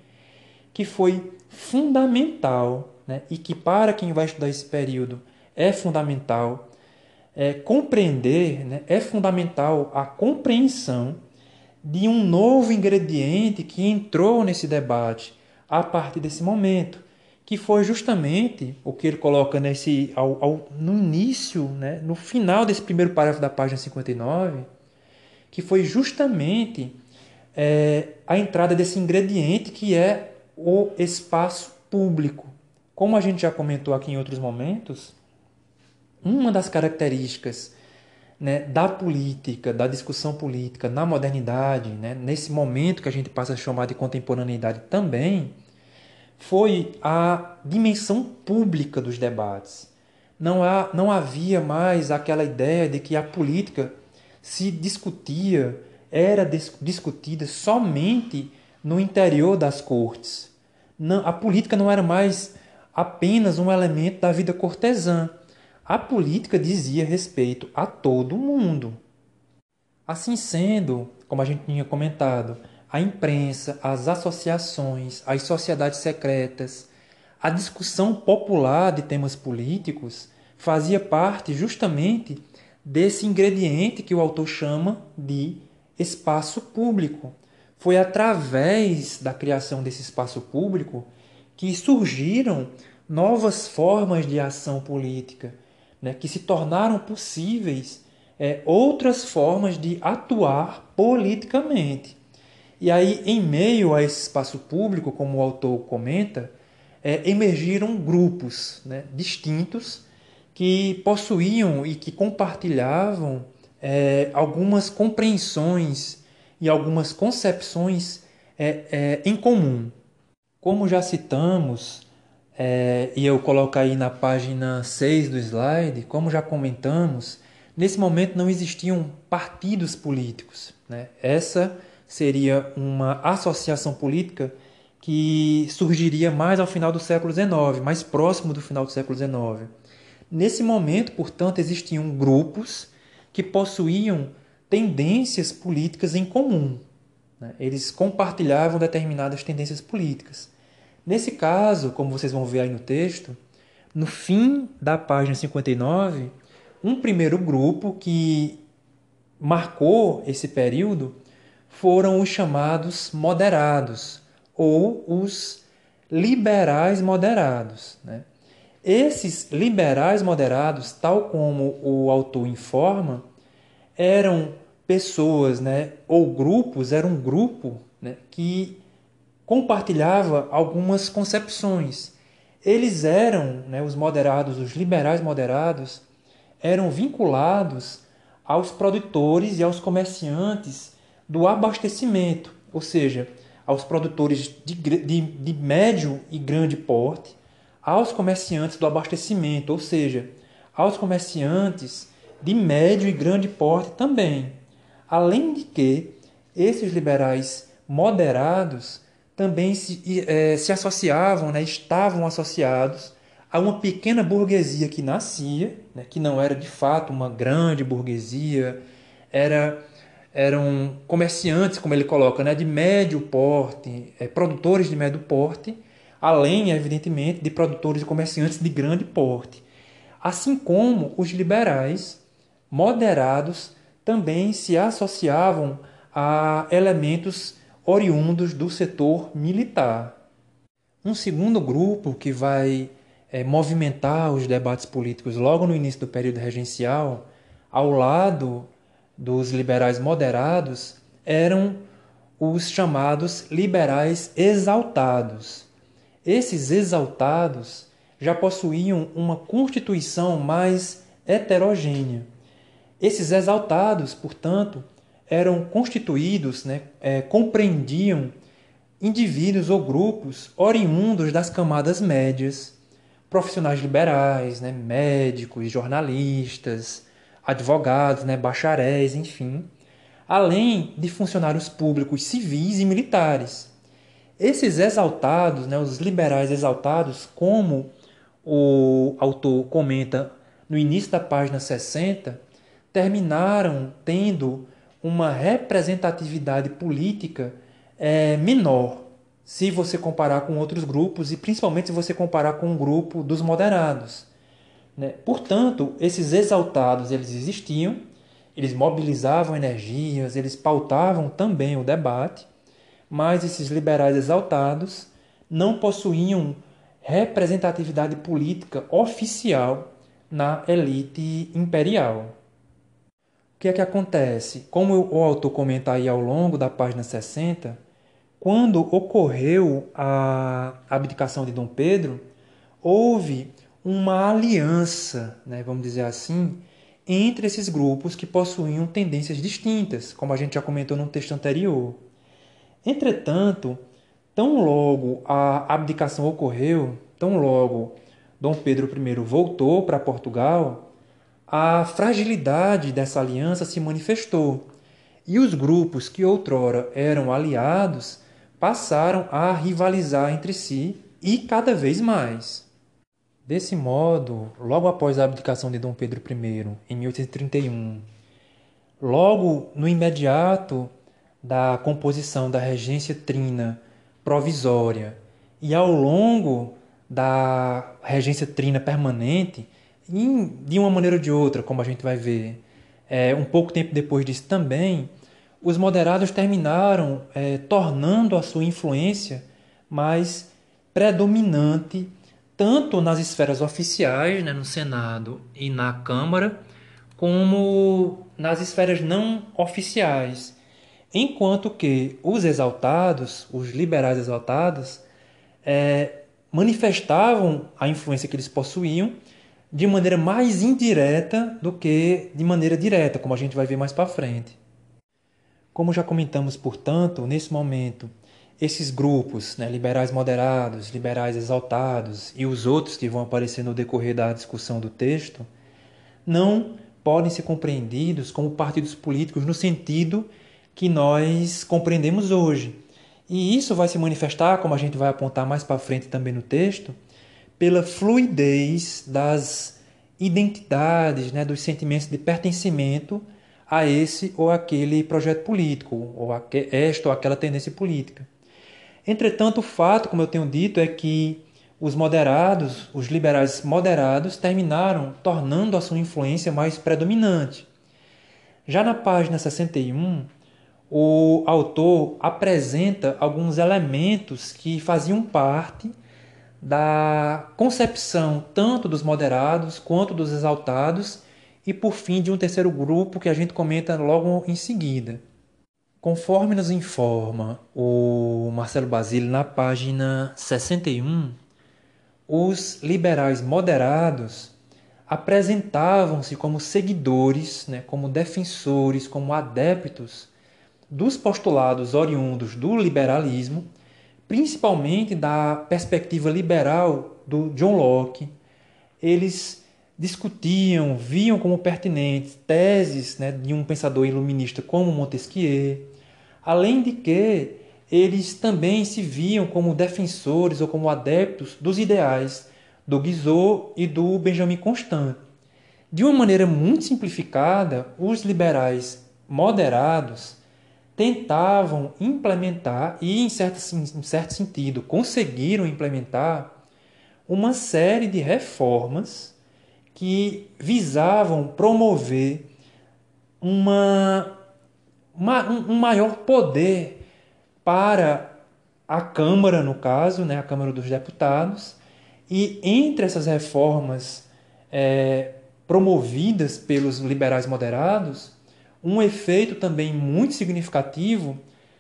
que foi fundamental, né? e que para quem vai estudar esse período é fundamental é, compreender, né? é fundamental a compreensão de um novo ingrediente que entrou nesse debate a partir desse momento, que foi justamente o que ele coloca nesse ao, ao, no início, né, no final desse primeiro parágrafo da página 59, que foi justamente é, a entrada desse ingrediente que é o espaço público. Como a gente já comentou aqui em outros momentos, uma das características né, da política, da discussão política na modernidade, né, nesse momento que a gente passa a chamar de contemporaneidade também, foi a dimensão pública dos debates. Não, há, não havia mais aquela ideia de que a política se discutia, era discutida somente no interior das cortes. Não, a política não era mais apenas um elemento da vida cortesã. A política dizia respeito a todo mundo. Assim sendo, como a gente tinha comentado, a imprensa, as associações, as sociedades secretas, a discussão popular de temas políticos fazia parte justamente desse ingrediente que o autor chama de espaço público. Foi através da criação desse espaço público que surgiram novas formas de ação política, né, que se tornaram possíveis é, outras formas de atuar politicamente. E aí, em meio a esse espaço público, como o autor comenta, é, emergiram grupos né, distintos que possuíam e que compartilhavam é, algumas compreensões e algumas concepções é, é em comum. Como já citamos, é, e eu coloco aí na página 6 do slide, como já comentamos, nesse momento não existiam partidos políticos. Né? Essa seria uma associação política que surgiria mais ao final do século XIX, mais próximo do final do século XIX. Nesse momento, portanto, existiam grupos que possuíam tendências políticas em comum. Né? Eles compartilhavam determinadas tendências políticas. Nesse caso, como vocês vão ver aí no texto, no fim da página 59, um primeiro grupo que marcou esse período foram os chamados moderados ou os liberais moderados. Né? Esses liberais moderados, tal como o autor informa, eram pessoas, né, ou grupos, era um grupo né, que compartilhava algumas concepções. Eles eram, né, os moderados, os liberais moderados, eram vinculados aos produtores e aos comerciantes do abastecimento, ou seja, aos produtores de, de, de médio e grande porte, aos comerciantes do abastecimento, ou seja, aos comerciantes de médio e grande porte também. Além de que esses liberais moderados também se, é, se associavam, né, estavam associados a uma pequena burguesia que nascia, né, que não era de fato uma grande burguesia, era eram comerciantes, como ele coloca, né, de médio porte, é, produtores de médio porte, além, evidentemente, de produtores e comerciantes de grande porte. Assim como os liberais moderados também se associavam a elementos oriundos do setor militar. Um segundo grupo que vai é, movimentar os debates políticos logo no início do período regencial, ao lado dos liberais moderados eram os chamados liberais exaltados. Esses exaltados já possuíam uma constituição mais heterogênea. Esses exaltados, portanto, eram constituídos, né, é, compreendiam indivíduos ou grupos oriundos das camadas médias, profissionais liberais, né, médicos, jornalistas, advogados, né, bacharéis, enfim, além de funcionários públicos civis e militares. Esses exaltados, né, os liberais exaltados, como o autor comenta no início da página 60, terminaram tendo uma representatividade política é, menor se você comparar com outros grupos e principalmente se você comparar com o grupo dos moderados. Né? Portanto, esses exaltados eles existiam, eles mobilizavam energias, eles pautavam também o debate, mas esses liberais exaltados não possuíam representatividade política oficial na elite imperial. O que é que acontece? Como o autor comenta aí ao longo da página 60, quando ocorreu a abdicação de Dom Pedro, houve uma aliança, né, vamos dizer assim, entre esses grupos que possuíam tendências distintas, como a gente já comentou no texto anterior. Entretanto, tão logo a abdicação ocorreu, tão logo Dom Pedro I voltou para Portugal, a fragilidade dessa aliança se manifestou e os grupos que outrora eram aliados passaram a rivalizar entre si e cada vez mais. Desse modo, logo após a abdicação de Dom Pedro I, em 1831, logo no imediato da composição da regência trina provisória e ao longo da regência trina permanente, de uma maneira ou de outra, como a gente vai ver, é, um pouco tempo depois disso também, os moderados terminaram é, tornando a sua influência mais predominante tanto nas esferas oficiais, né, no Senado e na Câmara, como nas esferas não oficiais. Enquanto que os exaltados, os liberais exaltados, é, manifestavam a influência que eles possuíam de maneira mais indireta do que de maneira direta, como a gente vai ver mais para frente. Como já comentamos, portanto, nesse momento, esses grupos, né, liberais moderados, liberais exaltados e os outros que vão aparecer no decorrer da discussão do texto, não podem ser compreendidos como partidos políticos no sentido que nós compreendemos hoje. E isso vai se manifestar, como a gente vai apontar mais para frente também no texto, pela fluidez das identidades, né, dos sentimentos de pertencimento a esse ou aquele projeto político, ou a esta ou aquela tendência política. Entretanto, o fato, como eu tenho dito, é que os moderados, os liberais moderados, terminaram tornando a sua influência mais predominante. Já na página 61, o autor apresenta alguns elementos que faziam parte da concepção tanto dos moderados quanto dos exaltados e, por fim, de um terceiro grupo que a gente comenta logo em seguida. Conforme nos informa o Marcelo Basile na página 61, os liberais moderados apresentavam-se como seguidores, né, como defensores, como adeptos dos postulados oriundos do liberalismo, principalmente da perspectiva liberal do John Locke. Eles discutiam, viam como pertinentes teses né, de um pensador iluminista como Montesquieu, além de que eles também se viam como defensores ou como adeptos dos ideais do Guizot e do Benjamin Constant. De uma maneira muito simplificada, os liberais moderados tentavam implementar e, em certo, em certo sentido, conseguiram implementar uma série de reformas que visavam promover uma, uma, um maior poder para a Câmara, no caso, né, a Câmara dos Deputados, e entre essas reformas é, promovidas pelos liberais moderados, um efeito também muito significativo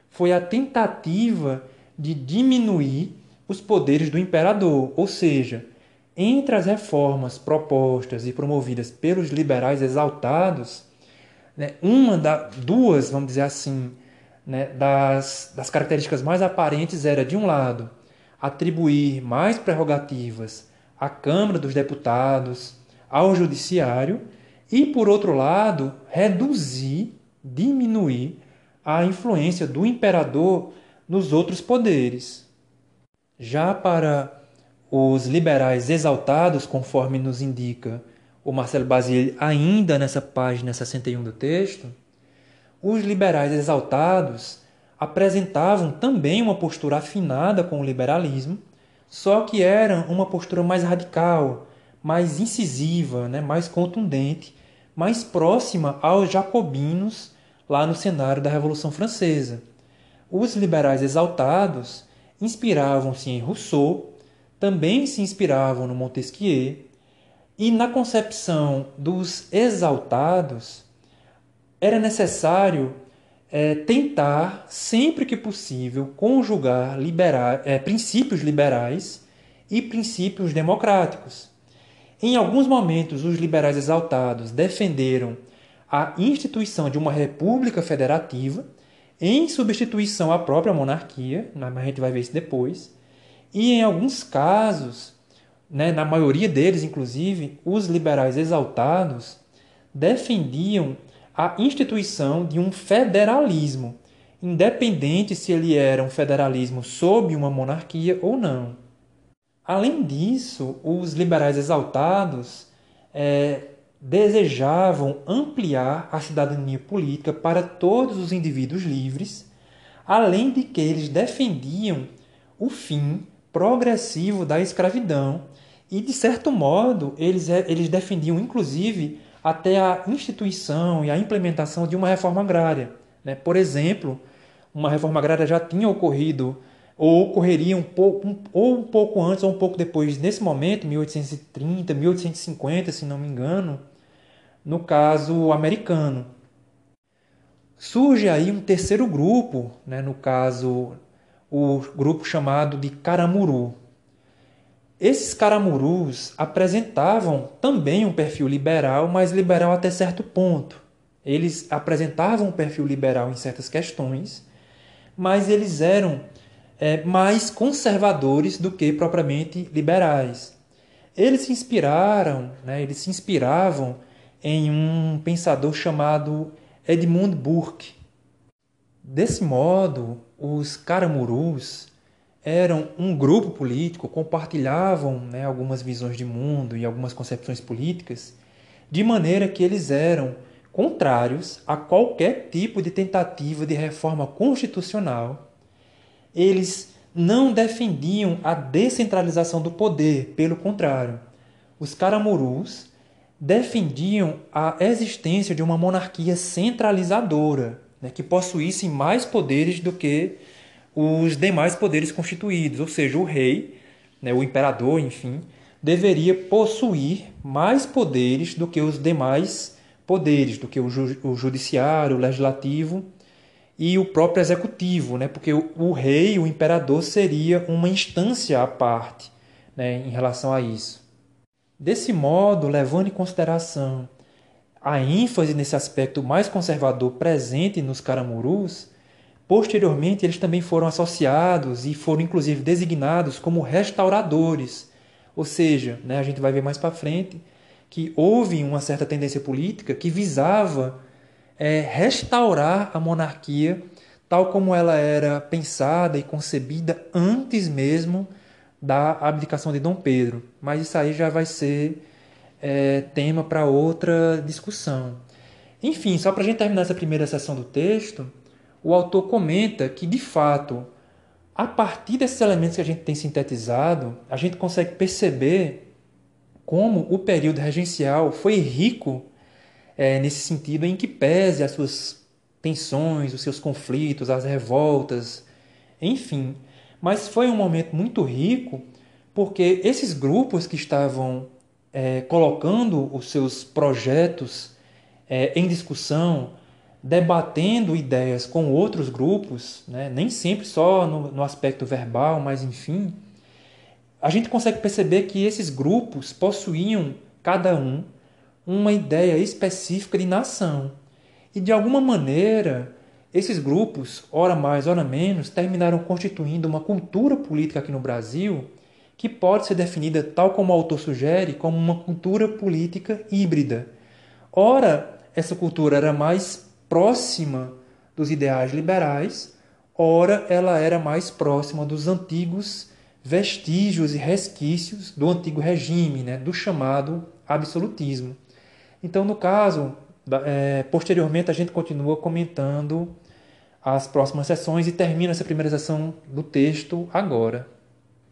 foi a tentativa de diminuir os poderes do imperador, ou seja, entre as reformas propostas e promovidas pelos liberais exaltados, né, uma das duas, vamos dizer assim, né, das, das características mais aparentes era, de um lado, atribuir mais prerrogativas à Câmara dos Deputados, ao Judiciário, e, por outro lado, reduzir, diminuir a influência do imperador nos outros poderes. Já para os liberais exaltados, conforme nos indica o Marcelo Basile ainda nessa página 61 do texto, os liberais exaltados apresentavam também uma postura afinada com o liberalismo, só que era uma postura mais radical, mais incisiva, né, mais contundente, mais próxima aos jacobinos lá no cenário da Revolução Francesa. Os liberais exaltados inspiravam-se em Rousseau, também se inspiravam no Montesquieu, e na concepção dos exaltados, era necessário é, tentar, sempre que possível, conjugar libera é, princípios liberais e princípios democráticos. Em alguns momentos, os liberais exaltados defenderam a instituição de uma república federativa, em substituição à própria monarquia, a gente vai ver isso depois, e em alguns casos, né, na maioria deles inclusive, os liberais exaltados defendiam a instituição de um federalismo, independente se ele era um federalismo sob uma monarquia ou não. Além disso, os liberais exaltados é, desejavam ampliar a cidadania política para todos os indivíduos livres, além de que eles defendiam o fim progressivo da escravidão e, de certo modo, eles, eles defendiam inclusive até a instituição e a implementação de uma reforma agrária. Né? Por exemplo, uma reforma agrária já tinha ocorrido ou ocorreria um pouco, um, ou um pouco antes ou um pouco depois, nesse momento, 1830, 1850, se não me engano, no caso americano. Surge aí um terceiro grupo, né, no caso, o grupo chamado de Caramuru. Esses caramurus apresentavam também um perfil liberal, mas liberal até certo ponto. Eles apresentavam um perfil liberal em certas questões, mas eles eram é, mais conservadores do que propriamente liberais. Eles se inspiraram, né, eles se inspiravam em um pensador chamado Edmund Burke. Desse modo, os caramurus eram um grupo político, compartilhavam né, algumas visões de mundo e algumas concepções políticas, de maneira que eles eram contrários a qualquer tipo de tentativa de reforma constitucional. Eles não defendiam a descentralização do poder, pelo contrário, os caramurus defendiam a existência de uma monarquia centralizadora, né, que possuísse mais poderes do que os demais poderes constituídos, ou seja, o rei, né, o imperador, enfim, deveria possuir mais poderes do que os demais poderes, do que o, ju o judiciário, o legislativo e o próprio executivo, né, porque o, o rei, o imperador, seria uma instância à parte né, em relação a isso. Desse modo, levando em consideração a ênfase nesse aspecto mais conservador presente nos caramurus, posteriormente eles também foram associados e foram inclusive designados como restauradores. Ou seja, né, a gente vai ver mais para frente que houve uma certa tendência política que visava é, restaurar a monarquia tal como ela era pensada e concebida antes mesmo da abdicação de Dom Pedro. Mas isso aí já vai ser é, tema para outra discussão. Enfim, só para a gente terminar essa primeira sessão do texto, o autor comenta que, de fato, a partir desses elementos que a gente tem sintetizado, a gente consegue perceber como o período regencial foi rico é, nesse sentido em que pese as suas tensões, os seus conflitos, as revoltas, enfim, mas foi um momento muito rico porque esses grupos que estavam é, colocando os seus projetos é, em discussão, debatendo ideias com outros grupos, né, nem sempre só no, no aspecto verbal, mas enfim, a gente consegue perceber que esses grupos possuíam, cada um, uma ideia específica de nação. E de alguma maneira, esses grupos, ora mais, ora menos, terminaram constituindo uma cultura política aqui no Brasil que pode ser definida, tal como o autor sugere, como uma cultura política híbrida. Ora, essa cultura era mais próxima dos ideais liberais, ora, ela era mais próxima dos antigos vestígios e resquícios do antigo regime, né, do chamado absolutismo. Então, no caso, é, posteriormente a gente continua comentando as próximas sessões e termina essa primeira sessão do texto agora.